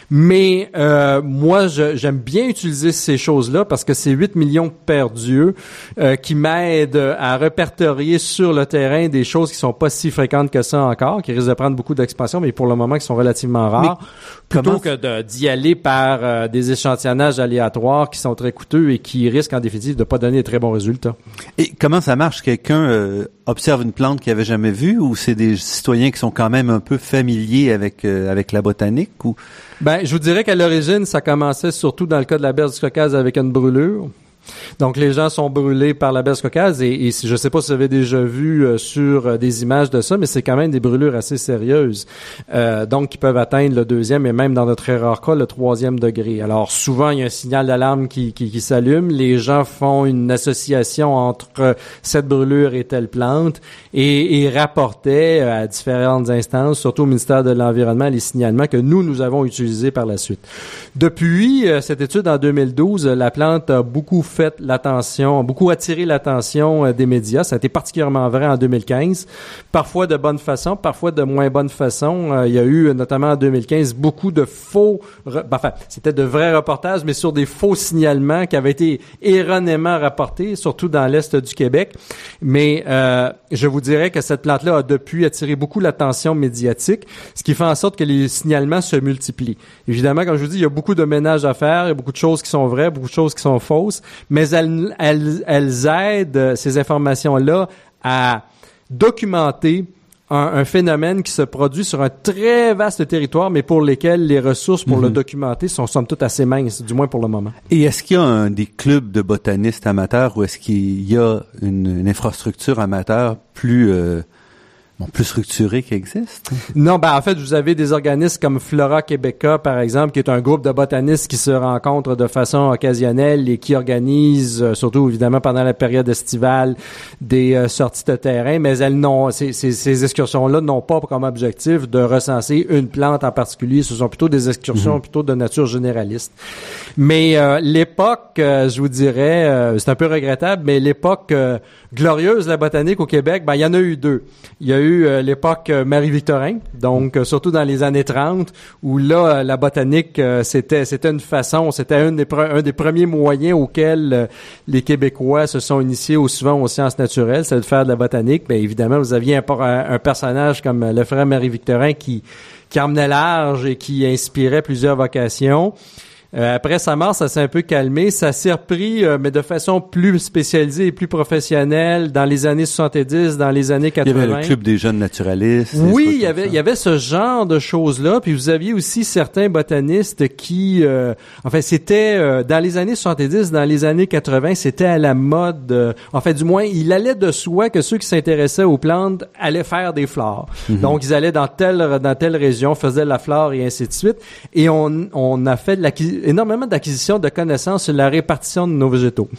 Mais euh, moi, j'aime bien utiliser ces choses-là parce que c'est 8 millions perdus euh, qui m'aident à répertorier sur le terrain des choses qui sont pas si fréquentes que ça encore, qui risquent de prendre beaucoup d'expansion, mais pour le moment qui sont relativement rares, plutôt que d'y aller par euh, des échantillonnages aléatoires qui sont très coûteux et qui risquent en définitive de pas donner de très bons résultats. Et comment ça marche? Quelqu'un euh, observe une plante qu'il avait jamais vue, ou c'est des citoyens qui sont quand même un peu familiers avec avec la botanique, ou? Ben, je vous dirais qu'à l'origine, ça commençait surtout dans le cas de la berge du Caucase avec une brûlure. Donc les gens sont brûlés par la baisse caucase et, et je ne sais pas si vous avez déjà vu euh, sur euh, des images de ça, mais c'est quand même des brûlures assez sérieuses, euh, donc qui peuvent atteindre le deuxième et même dans notre très rare cas le troisième degré. Alors souvent il y a un signal d'alarme qui, qui, qui s'allume, les gens font une association entre cette brûlure et telle plante et, et rapportaient à différentes instances, surtout au ministère de l'environnement, les signalements que nous nous avons utilisés par la suite. Depuis cette étude en 2012, la plante a beaucoup fait l'attention, beaucoup attiré l'attention euh, des médias. Ça a été particulièrement vrai en 2015. Parfois de bonne façon, parfois de moins bonne façon. Euh, il y a eu, notamment en 2015, beaucoup de faux, ben, enfin, c'était de vrais reportages, mais sur des faux signalements qui avaient été erronément rapportés, surtout dans l'Est du Québec. Mais euh, je vous dirais que cette plante-là a depuis attiré beaucoup l'attention médiatique, ce qui fait en sorte que les signalements se multiplient. Évidemment, comme je vous dis, il y a beaucoup de ménage à faire, il y a beaucoup de choses qui sont vraies, beaucoup de choses qui sont fausses, mais elles, elles, elles aident ces informations-là à documenter un, phénomène qui se produit sur un très vaste territoire, mais pour lesquels les ressources pour le mhm. documenter sont somme toute assez minces, du moins pour le moment. Et est-ce qu'il y a un, des clubs de botanistes amateurs ou est-ce qu'il y a une, infrastructure amateur plus euh, bon, plus structuré qui existe? Non, ben en fait, vous avez des organismes comme Flora Québeca, par exemple, qui est un groupe de botanistes qui se rencontrent de façon occasionnelle et qui organisent, euh, surtout évidemment pendant la période estivale, des euh, sorties de terrain, mais elles n'ont ces, ces, ces excursions-là n'ont pas comme objectif de recenser une plante en particulier. Ce sont plutôt des excursions mhm. plutôt de nature généraliste. Mais euh, l'époque, je vous dirais, c'est un peu regrettable, mais l'époque glorieuse la botanique au Québec, ben il y en a eu deux. Il y a eu euh, l'époque euh, Marie-Victorin, donc euh, surtout dans les années 30, où là, la botanique, c'était c'était une façon, c'était un des, premiers moyens auxquels les Québécois se sont initiés au souvent aux sciences naturelles, c'est de faire de la botanique. Mais évidemment, vous aviez un, un personnage comme le frère Marie-Victorin qui qui emmenait large et qui inspirait plusieurs vocations. Euh, après sa mort, ça s'est un peu calmé. Ça s'est repris, euh, mais de façon plus spécialisée et plus professionnelle dans les années 70, dans les années 80. Il y avait le club des jeunes naturalistes. Oui, il y avait, il y avait ce genre de choses-là. Puis vous aviez aussi certains botanistes qui, euh, enfin, c'était euh, dans les années 70, dans les années 80, c'était à la mode. en fait, du moins, il allait de soi que ceux qui s'intéressaient aux plantes allaient faire des flores. Mhm. Donc, ils allaient dans telle dans telle région, faisaient la flore et ainsi de suite. Et on, on a fait de énormément d'acquisitions de connaissances sur la répartition de nos végétaux.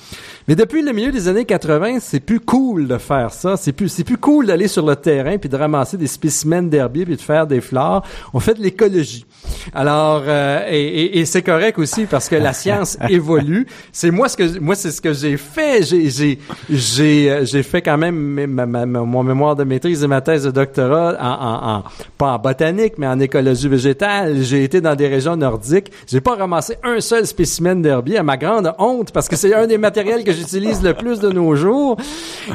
Mais depuis le milieu des années 80, c'est plus cool de faire ça. C'est plus, c'est plus cool d'aller sur le terrain puis de ramasser des spécimens d'herbiers puis de faire des fleurs. On fait de l'écologie. Alors, euh, et, et, c'est correct aussi parce que la science évolue. C'est moi ce que moi c'est ce que j'ai fait. J'ai j'ai j'ai euh, j'ai fait quand même ma, ma, mon mémoire de maîtrise et ma thèse de doctorat en, en, en, pas en botanique mais en écologie végétale. J'ai été dans des régions nordiques. J'ai pas ramassé un seul spécimen d'herbier à ma grande honte parce que c'est un des matériels que j'utilise le plus de nos jours.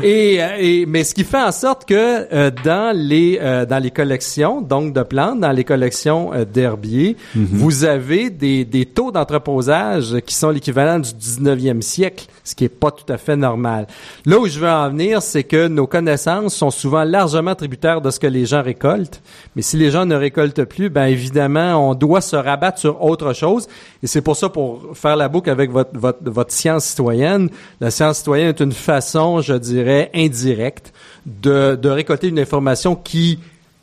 Et, et, mais ce qui fait en sorte que euh, dans les euh, dans les collections donc de plantes, dans les collections euh, d'herbiers, mhm. vous avez des, des taux d'entreposage qui sont l'équivalent du 19e siècle, ce qui est pas tout à fait normal. Là où je veux en venir, c'est que nos connaissances sont souvent largement tributaires de ce que les gens récoltent. Mais si les gens ne récoltent plus, ben évidemment, on doit se rabattre sur autre chose. Et c'est pour ça, pour faire la boucle avec votre, votre, votre science citoyenne, la science citoyenne est une façon, je dirais, indirecte de, de récolter une information qui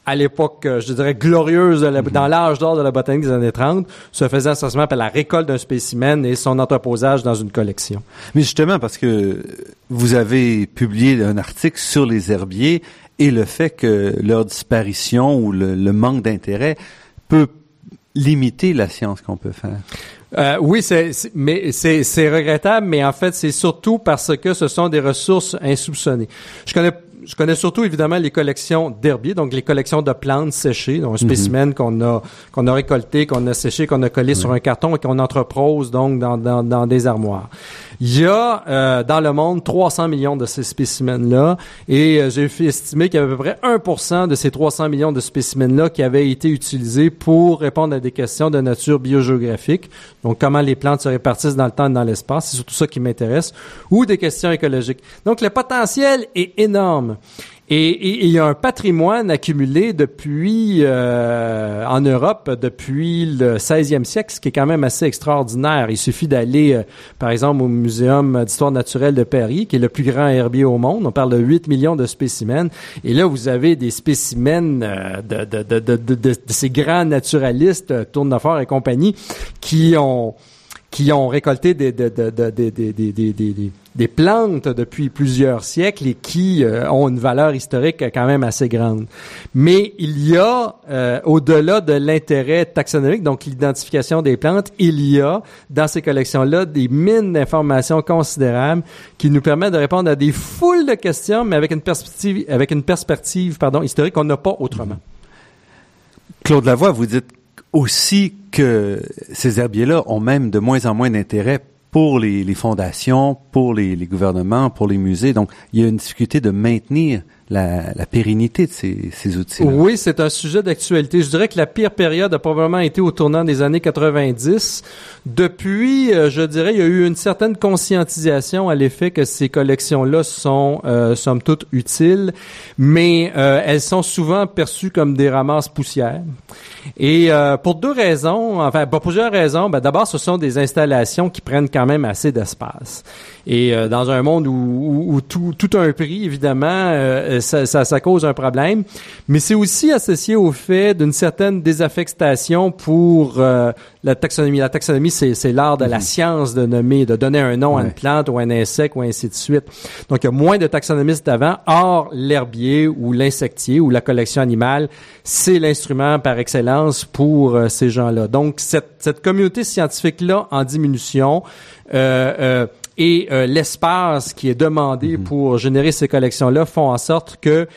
à l'époque, je dirais, glorieuse mhm. dans l'âge d'or de la botanique des années 30, se faisait essentiellement par la récolte d'un spécimen et son entreposage dans une collection. Mais justement, parce que vous avez publié un article sur les herbiers et le fait que leur disparition ou le, le manque d'intérêt peut limiter la science qu'on peut faire. Euh, oui, c'est, mais c'est, regrettable, mais en fait, c'est surtout parce que ce sont des ressources insoupçonnées. Je connais je connais surtout évidemment les collections d'herbiers, donc les collections de plantes séchées, donc un mhm. spécimen qu'on a qu'on a récolté, qu'on a séché, qu'on a collé sur un carton et qu'on entrepose donc dans, dans, dans des armoires. Il y a euh, dans le monde 300 millions de ces spécimens-là et euh, j'ai fait estimer qu'il y avait à peu près 1% de ces 300 millions de spécimens-là qui avaient été utilisés pour répondre à des questions de nature biogéographique, donc comment les plantes se répartissent dans le temps et dans l'espace, c'est surtout ça qui m'intéresse, ou des questions écologiques. Donc le potentiel est énorme. Et, il y a un patrimoine accumulé depuis euh, en Europe depuis le 16e siècle, ce qui est quand même assez extraordinaire. Il suffit d'aller, euh, par exemple, au Muséum d'histoire naturelle de Paris, qui est le plus grand herbier au monde. On parle de 8 millions de spécimens. Et là, vous avez des spécimens euh, de, de, de, de, ces grands naturalistes, Tournefort et compagnie, qui ont qui ont récolté des, des, des, des, des plantes depuis plusieurs siècles et qui euh, ont une valeur historique quand même assez grande. Mais il y a, euh, au-delà de l'intérêt taxonomique, donc l'identification des plantes, il y a dans ces collections-là des mines d'informations considérables qui nous permettent de répondre à des foules de questions, mais avec une perspective, avec une perspective pardon, historique qu'on n'a pas autrement. Claude Lavoie, vous dites aussi que ces herbiers-là ont même de moins en moins d'intérêt pour les, fondations, pour les, gouvernements, pour les musées. Donc, il y a une difficulté de maintenir la, la pérennité de ces, ces outils. -là. Oui, c'est un sujet d'actualité. Je dirais que la pire période a probablement été au tournant des années 90. Depuis, euh, je dirais, il y a eu une certaine conscientisation à l'effet que ces collections-là sont, euh, somme toute, utiles, mais euh, elles sont souvent perçues comme des ramasses poussières. Et euh, pour deux raisons, enfin, pour plusieurs raisons. Ben, D'abord, ce sont des installations qui prennent quand même assez d'espace. Et euh, dans un monde où, où, tout, tout a un prix, évidemment, euh, ça, ça, ça, cause un problème. Mais c'est aussi associé au fait d'une certaine désaffectation pour euh, la taxonomie. La taxonomie, c'est l'art de la mhm. science de nommer, de donner un nom à une plante ou à un insecte ou ainsi de suite. Donc, il y a moins de taxonomistes d'avant. Or, l'herbier ou l'insectier ou la collection animale, c'est l'instrument par excellence pour ces gens-là. Donc, cette, cette communauté scientifique-là en diminution, euh, euh, et euh, l'espace qui est demandé mhm. pour générer ces collections-là font en sorte que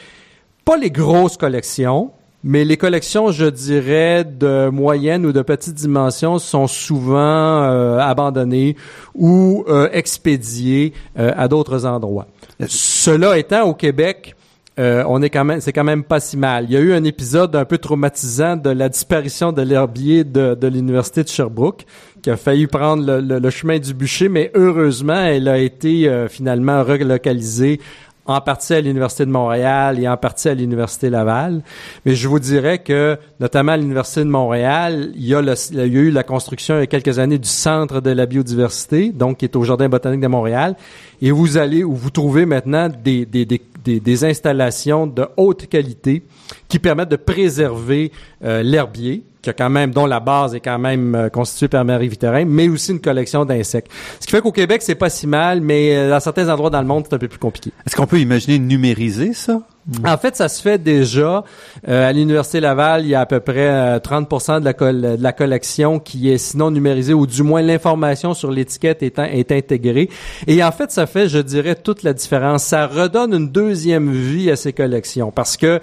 pas les grosses collections, mais les collections, je dirais, de moyenne ou de petite dimension sont souvent euh, abandonnées ou euh, expédiées à d'autres endroits. Cela étant, au Québec, on est quand même, c'est quand même pas si mal. Il y a eu un épisode un peu traumatisant de la disparition de l'herbier de, de l'université de Sherbrooke qui a failli prendre le, le, chemin du bûcher, mais heureusement, elle a été euh, finalement relocalisée en partie à l'Université de Montréal et en partie à l'Université Laval. Mais je vous dirais que, notamment à l'Université de Montréal, il y, a le, il y a eu la construction il y a quelques années du Centre de la biodiversité, donc qui est au Jardin botanique de Montréal. Et vous allez, où vous trouvez maintenant des, des, des, des, des installations de haute qualité qui permettent de préserver euh, l'herbier, qui a quand même, dont la base est quand même euh, constituée par Marie-Victorin, mais aussi une collection d'insectes. Ce qui fait qu'au Québec, c'est pas si mal, mais euh, dans certains endroits dans le monde, c'est un peu plus compliqué. Est-ce qu'on peut imaginer numériser ça? En fait, ça se fait déjà. Euh, à l'Université Laval, il y a à peu près euh, 30 de la, de la collection qui est sinon numérisée, ou du moins l'information sur l'étiquette est, est intégrée. Et en fait, ça fait, je dirais, toute la différence. Ça redonne une deuxième vie à ces collections parce que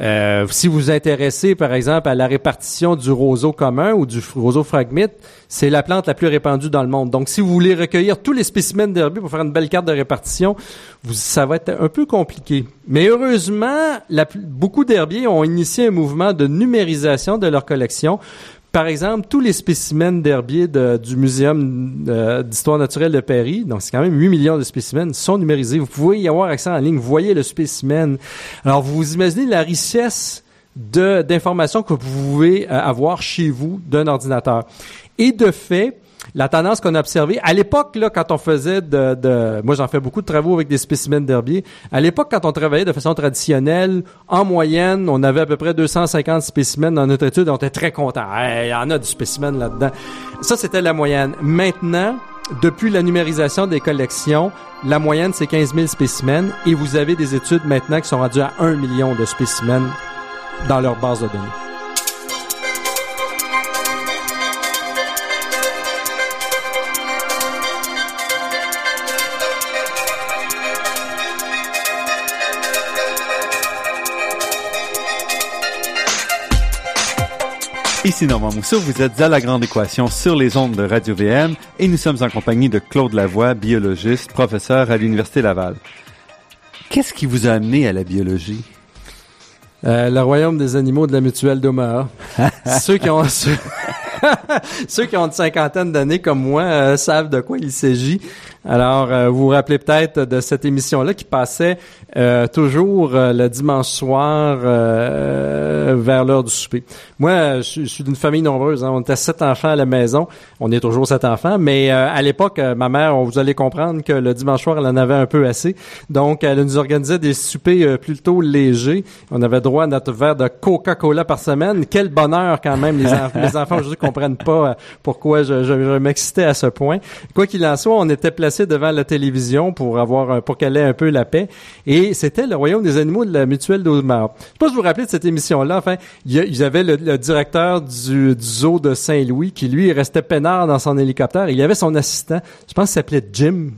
euh, si vous vous intéressez, par exemple, à la répartition du roseau commun ou du roseau phragmite, c'est la plante la plus répandue dans le monde. Donc, si vous voulez recueillir tous les spécimens d'herbier pour faire une belle carte de répartition, vous, ça va être un peu compliqué. Mais heureusement, beaucoup d'herbiers ont initié un mouvement de numérisation de leur collection. Par exemple, tous les spécimens d'herbier de- du Muséum euh, d'histoire naturelle de Paris, donc c'est quand même 8 millions de spécimens, sont numérisés. Vous pouvez y avoir accès en ligne. Vous voyez le spécimen. Alors, vous imaginez la richesse d'informations que vous pouvez euh, avoir chez vous d'un ordinateur. Et de fait, la tendance qu'on a observée, à l'époque, là, quand on faisait de, de moi j'en fais beaucoup de travaux avec des spécimens d'herbier, à l'époque, quand on travaillait de façon traditionnelle, en moyenne, on avait à peu près 250 spécimens dans notre étude, on était très contents. Hey, Il y en a du spécimen là-dedans. Ça, c'était la moyenne. Maintenant, depuis la numérisation des collections, la moyenne, c'est 15 000 spécimens et vous avez des études maintenant qui sont rendues à 1 million de spécimens dans leur base de données. Ici Normand Mousseau, vous êtes à La Grande Équation sur les ondes de Radio-VM et nous sommes en compagnie de Claude Lavoie, biologiste, professeur à l'Université Laval. Qu'est-ce qui vous a amené à la biologie? Euh, le royaume des animaux de la mutuelle d'Omaha. ceux qui ont ceux, qui ont une cinquantaine d'années comme moi euh, savent de quoi il s'agit. Alors, euh, vous vous rappelez peut-être de cette émission-là qui passait euh, toujours euh, le dimanche soir euh, vers l'heure du souper. Moi, je, je suis d'une famille nombreuse. hein. On était sept enfants à la maison. On est toujours sept enfants, mais euh, à l'époque, euh, ma mère, on vous allez comprendre que le dimanche soir, elle en avait un peu assez. Donc, elle nous organisait des soupers euh, plutôt légers. On avait droit à notre verre de Coca-Cola par semaine. Quel bonheur quand même. Les, les enfants aujourd'hui comprennent pas euh, pourquoi je, m'excitais à ce point. Quoi qu'il en soit, on était placés devant la télévision pour avoir pour qu'elle ait un peu la paix. Et c'était le royaume des animaux de la mutuelle d'Audemars. Je sais pas si vous vous rappelez de cette émission-là. Enfin, il y, avait le, le directeur du, du zoo de Saint-Louis qui, lui, restait peinard dans son hélicoptère. Il y avait son assistant, je pense qu'il s'appelait Jim.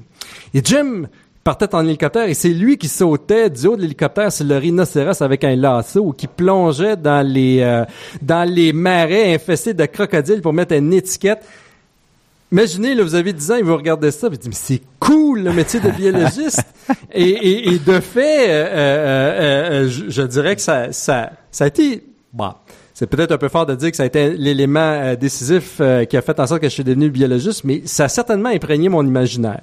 Et Jim partait en hélicoptère et c'est lui qui sautait du haut de l'hélicoptère sur le rhinocéros avec un lasso ou qui plongeait dans les euh, dans les marais infestés de crocodiles pour mettre une étiquette. Imaginez, là, vous avez 10 ans et vous regardez ça, vous dites, mais c'est cool le métier de biologiste. et, et, et de fait, euh, euh, euh, je, je dirais que ça, ça, ça a été, bon, c'est peut-être un peu fort de dire que ça a été l'élément euh, décisif euh, qui a fait en sorte que je suis devenu biologiste, mais ça a certainement imprégné mon imaginaire.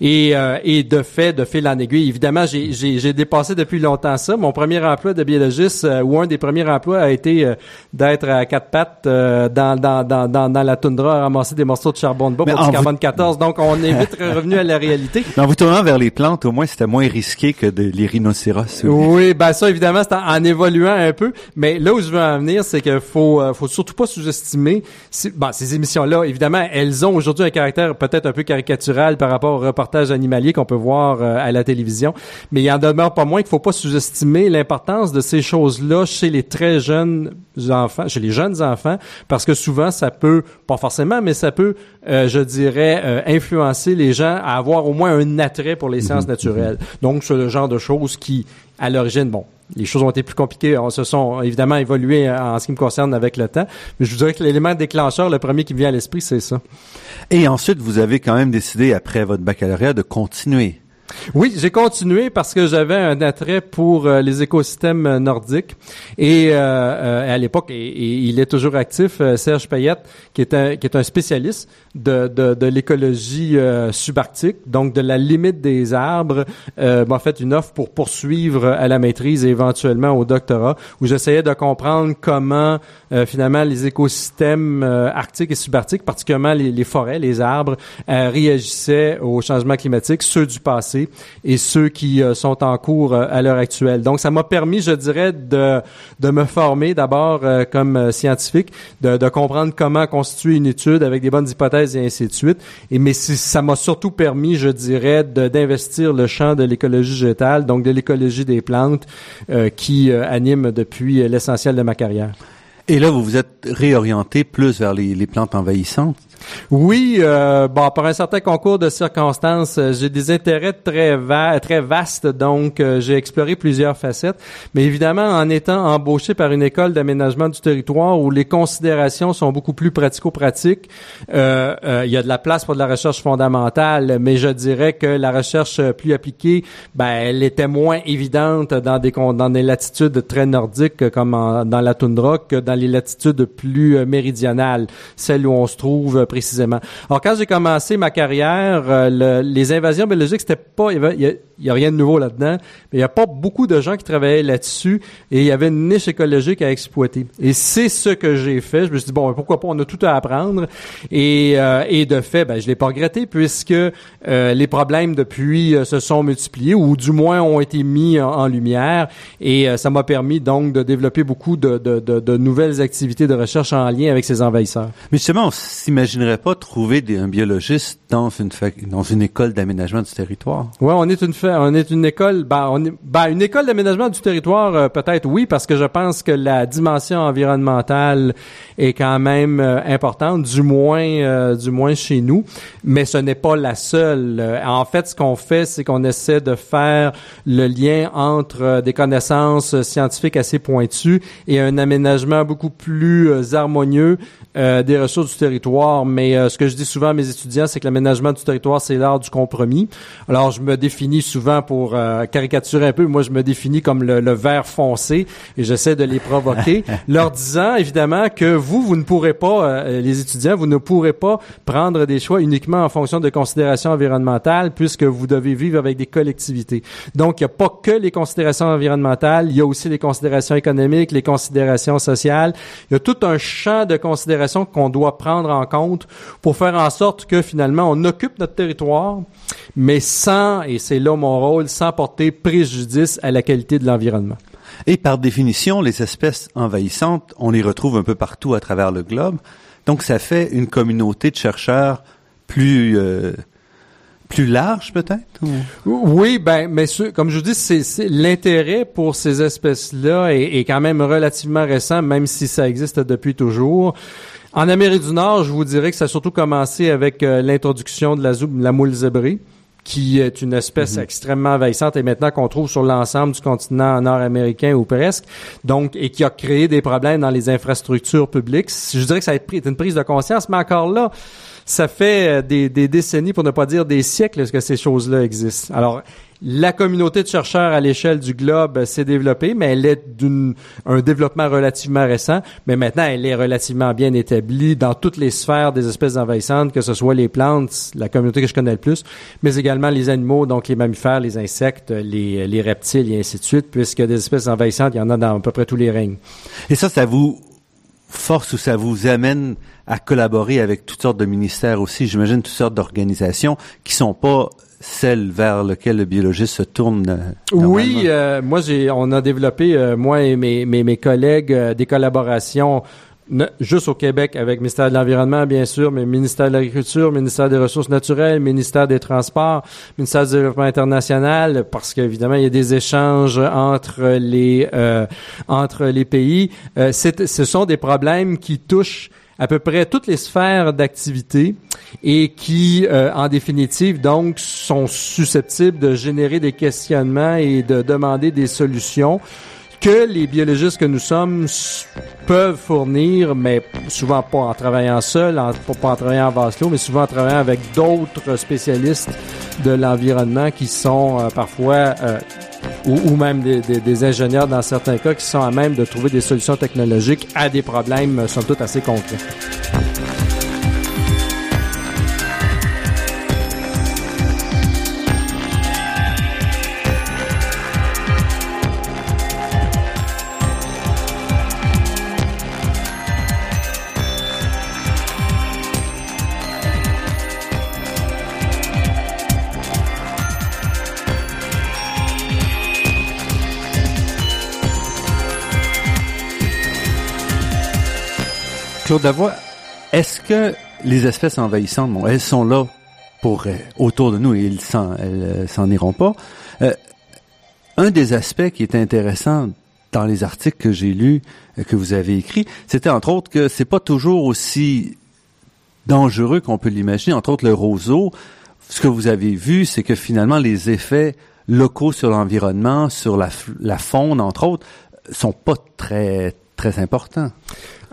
Et, euh, et de fait, de fil en aiguille, évidemment, j'ai- j'ai j'ai dépassé depuis longtemps ça. Mon premier emploi de biologiste, euh, ou un des premiers emplois, a été euh, d'être à quatre pattes euh, dans, dans, dans, dans, dans la toundra à ramasser des morceaux de charbon de bois pour du carbone 14. Donc, on est vite revenu à la réalité. Mais en vous tournant vers les plantes, au moins, c'était moins risqué que de, les rhinocéros. Oui, ben ça évidemment c'est en, en évoluant un peu, mais là où je veux en venir, c'est qu'il faut euh, faut surtout pas sous-estimer c'est- bon, ces émissions là, évidemment, elles ont aujourd'hui un caractère peut-être un peu caricatural par rapport au reportage animalier qu'on peut voir euh, à la télévision, mais il en demeure pas moins qu'il faut pas sous-estimer l'importance de ces choses-là chez les très jeunes enfants, chez les jeunes enfants parce que souvent ça peut pas forcément mais ça peut euh, je dirais euh, influencer les gens à avoir au moins un attrait pour les sciences naturelles. Donc c'est le genre de choses qui à l'origine, bon, les choses ont été plus compliquées, on se sont évidemment évoluées en ce qui me concerne avec le temps, mais je vous dirais que l'élément déclencheur, le premier qui me vient à l'esprit, c'est ça. Et ensuite, vous avez quand même décidé, après votre baccalauréat, de continuer. Oui, j'ai continué parce que j'avais un attrait pour euh, les écosystèmes euh, nordiques. Et euh, euh, à l'époque, il est toujours actif, Serge Payette, qui est un, spécialiste de, l'écologie subarctique, donc de la limite des arbres, m'a fait une offre pour poursuivre à la maîtrise et éventuellement au doctorat, où j'essayais de comprendre comment finalement les écosystèmes arctiques et subarctiques, particulièrement les, les forêts, les arbres, réagissaient au changement climatique, ceux du passé et ceux qui sont en cours à l'heure actuelle. Donc, ça m'a permis, je dirais, de, de me former d'abord comme scientifique, de, comprendre comment constituer une étude avec des bonnes hypothèses et ainsi de suite. Et mais ça m'a surtout permis, je dirais, d'investir le champ de l'écologie végétale, donc de l'écologie des plantes, qui anime depuis l'essentiel de ma carrière. Et là, vous vous êtes réorienté plus vers les plantes envahissantes. Oui, euh, bon, par un certain concours de circonstances, euh, j'ai des intérêts très va très vastes, donc euh, j'ai exploré plusieurs facettes. Mais évidemment, en étant embauché par une école d'aménagement du territoire où les considérations sont beaucoup plus pratico-pratiques, euh, il y a de la place pour de la recherche fondamentale, mais je dirais que la recherche plus appliquée, ben, elle était moins évidente dans des dans des latitudes très nordiques comme dans la toundra que dans les latitudes plus méridionales, celles où on se trouve précisément. Alors quand j'ai commencé ma carrière, euh, les invasions biologiques c'était pas il y, a, rien de nouveau là-dedans, mais il y a pas beaucoup de gens qui travaillaient là-dessus et il y avait une niche écologique à exploiter. Et c'est ce que j'ai fait. Je me suis dit bon, pourquoi pas, on a tout à apprendre et, euh, et de fait, ben je l'ai pas regretté puisque euh, les problèmes depuis se sont multipliés ou du moins ont été mis en, lumière et ça m'a permis donc de développer beaucoup de, de, de, de, nouvelles activités de recherche en lien avec ces envahisseurs. Mais justement, on s'imagine pas trouver des, un biologiste dans une dans une école d'aménagement du territoire? Ouais, on est une on est une école ben ben, une école d'aménagement du territoire euh, peut-être oui parce que je pense que la dimension environnementale est quand même euh, importante du moins euh, du moins chez nous, mais ce n'est pas la seule. En fait, ce qu'on fait c'est qu'on essaie de faire le lien entre des connaissances scientifiques assez pointues et un aménagement beaucoup plus harmonieux des ressources du territoire mais euh, ce que je dis souvent à mes étudiants, c'est que l'aménagement du territoire, c'est l'art du compromis. Alors, je me définis souvent pour euh, caricaturer un peu, moi, je me définis comme le, vert foncé et j'essaie de les provoquer, leur disant évidemment que vous, vous ne pourrez pas, euh, les étudiants, vous ne pourrez pas prendre des choix uniquement en fonction de considérations environnementales puisque vous devez vivre avec des collectivités. Donc, il n'y a pas que les considérations environnementales, il y a aussi les considérations économiques, les considérations sociales. Il y a tout un champ de considérations qu'on doit prendre en compte pour faire en sorte que finalement on occupe notre territoire, mais sans, et c'est là mon rôle, sans porter préjudice à la qualité de l'environnement. Et par définition, les espèces envahissantes, on les retrouve un peu partout à travers le globe. Donc ça fait une communauté de chercheurs plus euh, plus large peut-être Oui, ben mais comme je vous dis, c'est l'intérêt pour ces espèces-là est, est, quand même relativement récent, même si ça existe depuis toujours. En Amérique du Nord, je vous dirais que ça a surtout commencé avec euh, l'introduction de la, la moule zébrée qui est une espèce mhm. extrêmement envahissante et maintenant qu'on trouve sur l'ensemble du continent nord-américain ou presque, donc et qui a créé des problèmes dans les infrastructures publiques. Je dirais que ça a été une prise de conscience, mais encore là, ça fait euh, des, des décennies, pour ne pas dire des siècles, que ces choses-là existent? Alors, la communauté de chercheurs à l'échelle du globe s'est développée, mais elle est d'un développement relativement récent. Mais maintenant, elle est relativement bien établie dans toutes les sphères des espèces envahissantes, que ce soit les plantes, la communauté que je connais le plus, mais également les animaux, donc les mammifères, les insectes, les, les reptiles et ainsi de suite, puisque des espèces envahissantes, il y en a dans à peu près tous les règnes. Et ça, ça vous force ou ça vous amène à collaborer avec toutes sortes de ministères aussi, j'imagine toutes sortes d'organisations qui sont pas celle vers lequel le biologiste se tourne euh, Oui, euh, moi j'ai on a développé euh, moi et mes mes, mes collègues des collaborations juste au Québec avec le ministère de l'Environnement, bien sûr, mais ministère de l'Agriculture, ministère des Ressources naturelles, ministère des Transports, ministère du Développement international, parce qu'évidemment, il y a des échanges entre les, entre les pays. ce sont des problèmes qui touchent à peu près toutes les sphères d'activité et qui, euh, en définitive, donc, sont susceptibles de générer des questionnements et de demander des solutions que les biologistes que nous sommes peuvent fournir, mais souvent pas en travaillant seul, en, pas en travaillant en vase clos, mais souvent en travaillant avec d'autres spécialistes de l'environnement qui sont euh, parfois euh, ou, même des, des, ingénieurs dans certains cas qui sont à même de trouver des solutions technologiques à des problèmes, euh, somme toute, assez concrets. Claude Lavoie, est-ce que les espèces envahissantes, elles sont là pour euh, autour de nous et ils s'en, elles s'en iront pas. Euh, un des aspects qui est intéressant dans les articles que j'ai lus, euh, que vous avez écrits, c'était entre autres que c'est pas toujours aussi dangereux qu'on peut l'imaginer. Entre autres, le roseau, ce que vous avez vu, c'est que finalement les effets locaux sur l'environnement, sur la, la faune, entre autres, sont pas très très importants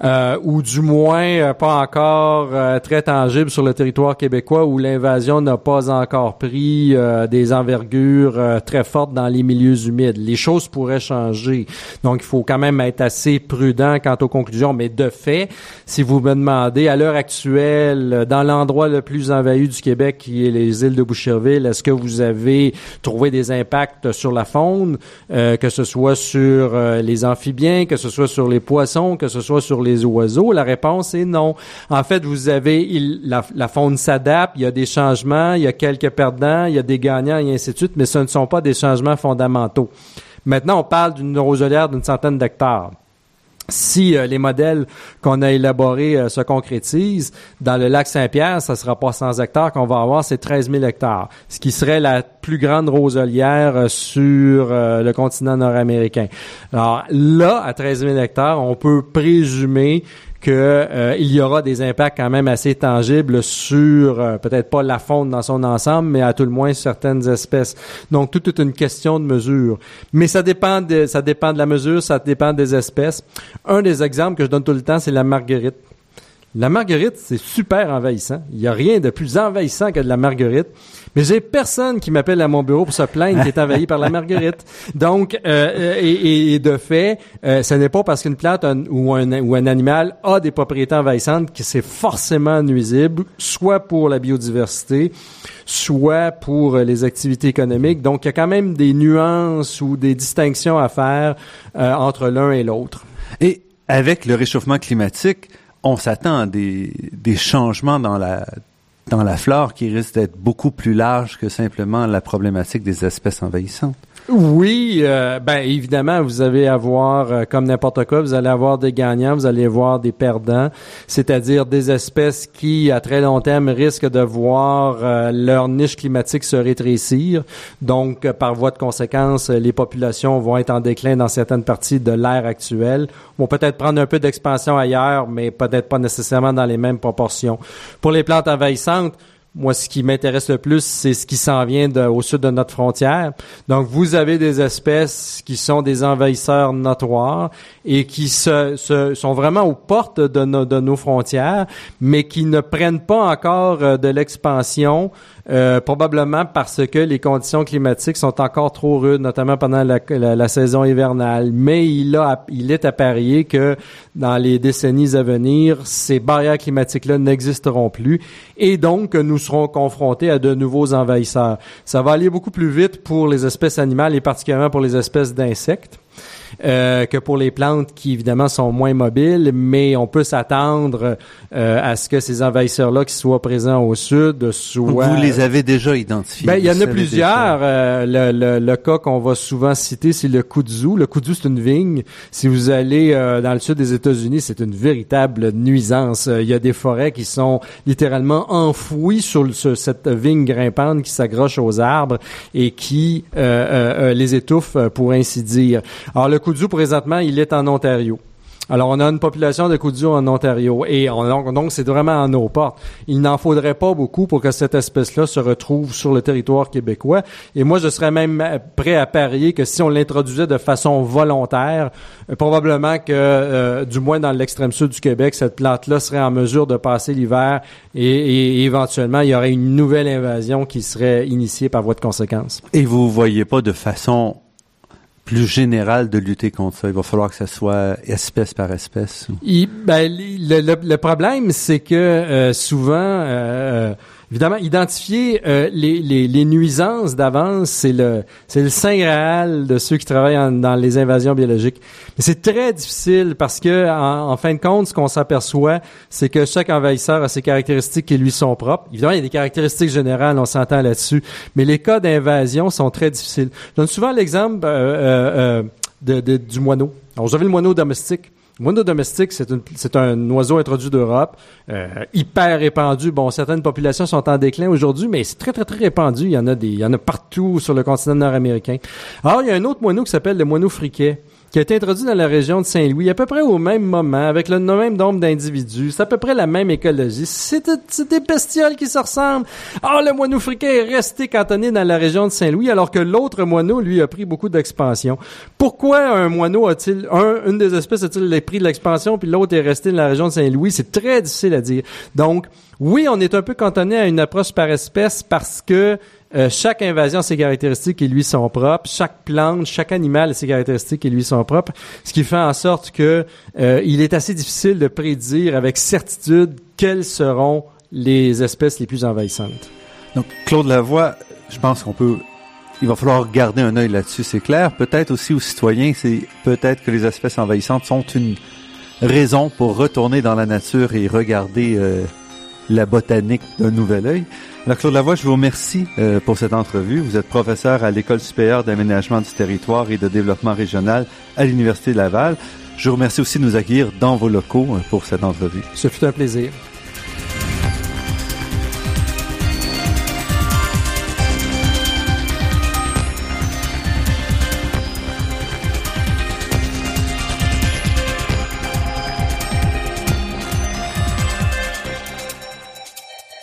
euh, ou du moins euh, pas encore euh, très tangible sur le territoire québécois où l'invasion n'a pas encore pris euh, des envergures très fortes dans les milieux humides. Les choses pourraient changer. Donc, il faut quand même être assez prudent quant aux conclusions. Mais de fait, si vous me demandez, à l'heure actuelle, dans l'endroit le plus envahi du Québec, qui est les îles de Boucherville, est-ce que vous avez trouvé des impacts sur la faune, que ce soit sur les amphibiens, que ce soit sur les poissons, que ce soit sur les oiseaux? La réponse est non. En fait, vous avez la, la faune s'adapte, il y a des changements, il y a quelques perdants, il y a des gagnants et ainsi de suite, mais ce ne sont pas des changements fondamentaux. Maintenant, on parle d'une roselière d'une centaine d'hectares si euh, les modèles qu'on a élaborés euh, se concrétisent, dans le lac Saint-Pierre, ça sera pas 100 hectares qu'on va avoir, c'est 13 000 hectares, ce qui serait la plus grande roselière euh, sur le continent nord-américain. Alors là, à 13 000 hectares, on peut présumer qu'il euh, y aura des impacts quand même assez tangibles sur euh, peut-être pas la faune dans son ensemble, mais à tout le moins certaines espèces. Donc tout est une question de mesure. Mais ça dépend de ça dépend de la mesure, ça dépend des espèces. Un des exemples que je donne tout le temps, c'est la marguerite. La marguerite, c'est super envahissant. Il n'y a rien de plus envahissant que de la marguerite. Mais j'ai personne qui m'appelle à mon bureau pour se plaindre qu'il est envahi par la marguerite. Donc, euh, euh, et, de fait, euh, ce n'est pas parce qu'une plante ou, un, ou un animal a des propriétés envahissantes que c'est forcément nuisible, soit pour la biodiversité, soit pour les activités économiques. Donc, il y a quand même des nuances ou des distinctions à faire entre l'un et l'autre. Et avec le réchauffement climatique, on s'attend à des, des changements dans la dans la flore qui risque d'être beaucoup plus large que simplement la problématique des espèces envahissantes. Oui, euh, ben évidemment, vous allez avoir, euh, comme n'importe quoi, vous allez avoir des gagnants, vous allez avoir des perdants, c'est-à-dire des espèces qui, à très long terme, risquent de voir euh, leur niche climatique se rétrécir. Donc, par voie de conséquence, les populations vont être en déclin dans certaines parties de l'ère actuelle, vont peut-être prendre un peu d'expansion ailleurs, mais peut-être pas nécessairement dans les mêmes proportions. Pour les plantes envahissantes, moi, ce qui m'intéresse le plus, c'est ce qui s'en vient au sud de notre frontière. Donc, vous avez des espèces qui sont des envahisseurs notoires et qui se, sont vraiment aux portes de, de nos frontières, mais qui ne prennent pas encore euh, de l'expansion euh, probablement parce que les conditions climatiques sont encore trop rudes, notamment pendant la, saison hivernale. Mais il, a, il est à parier que dans les décennies à venir, ces barrières climatiques-là n'existeront plus et donc nous serons confrontés à de nouveaux envahisseurs. Ça va aller beaucoup plus vite pour les espèces animales et particulièrement pour les espèces d'insectes. Euh, que pour les plantes qui évidemment sont moins mobiles, mais on peut s'attendre euh, à ce que ces envahisseurs-là qui soient présents au sud soient. Vous les avez déjà identifiés. Ben, il y en a plusieurs. Euh, le, le, le, cas qu'on va souvent citer, c'est le kudzu. Le kudzu, c'est une vigne. Si vous allez dans le sud des États-Unis, c'est une véritable nuisance. Il y a des forêts qui sont littéralement enfouies sur, cette vigne grimpante qui s'accroche aux arbres et qui les étouffe, pour ainsi dire. Alors le Kudzu, présentement, il est en Ontario. Alors, on a une population de Kudzu en Ontario et donc c'est vraiment en nos portes. Il n'en faudrait pas beaucoup pour que cette espèce-là se retrouve sur le territoire québécois. Et moi, je serais même prêt à parier que si on l'introduisait de façon volontaire, euh, probablement que, euh, du moins dans l'extrême sud du Québec, cette plante-là serait en mesure de passer l'hiver et, et, éventuellement, il y aurait une nouvelle invasion qui serait initiée par voie de conséquence. Et vous voyez pas de façon plus général de lutter contre ça? Il va falloir que ça soit espèce par espèce. ben, le, problème, c'est que euh, souvent, euh, Évidemment, identifier euh, les, nuisances d'avance, c'est le c'est le saint graal de ceux qui travaillent dans les invasions biologiques. Mais c'est très difficile parce que en, fin de compte, ce qu'on s'aperçoit, c'est que chaque envahisseur a ses caractéristiques qui lui sont propres. Évidemment, il y a des caractéristiques générales, on s'entend là-dessus, mais les cas d'invasion sont très difficiles. Je donne souvent l'exemple euh, euh, de, du moineau. Alors, vous le moineau domestique. Moineau domestique, c'est, un oiseau introduit d'Europe, euh, hyper répandu. Bon, certaines populations sont en déclin aujourd'hui, mais c'est très, très, très répandu. Il y en a il y en a partout sur le continent nord-américain. Alors, il y a un autre moineau qui s'appelle le moineau friquet qui a été introduit dans la région de Saint-Louis à peu près au même moment, avec le même nombre d'individus. C'est à peu près la même écologie. C'est des bestioles qui se ressemblent. Ah, le moineau friquet est resté cantonné dans la région de Saint-Louis, alors que l'autre moineau, lui, a pris beaucoup d'expansion. Pourquoi un moineau a-t-il, un, une des espèces a-t-il pris de l'expansion, puis l'autre est resté dans la région de Saint-Louis? C'est très difficile à dire. Donc, oui, on est un peu cantonné à une approche par espèce parce que euh, chaque invasion a ses caractéristiques qui lui sont propres. Chaque plante, chaque animal a ses caractéristiques qui lui sont propres. Ce qui fait en sorte que euh, il est assez difficile de prédire avec certitude quelles seront les espèces les plus envahissantes. Donc, Claude Lavoie, je pense qu'on peut il va falloir garder un œil là-dessus, c'est clair. Peut-être aussi aux citoyens, c'est peut-être que les espèces envahissantes sont une raison pour retourner dans la nature et regarder euh, la botanique d'un nouvel œil. Alors Claude Lavoie, je vous remercie euh, pour cette entrevue. Vous êtes professeur à l'École supérieure d'aménagement du territoire et de développement régional à l'Université de Laval. Je vous remercie aussi de nous accueillir dans vos locaux euh, pour cette entrevue. Ce fut un plaisir.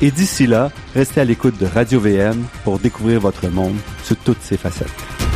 et d'ici là, restez à l'écoute de Radio VM pour découvrir votre monde sous toutes ses facettes.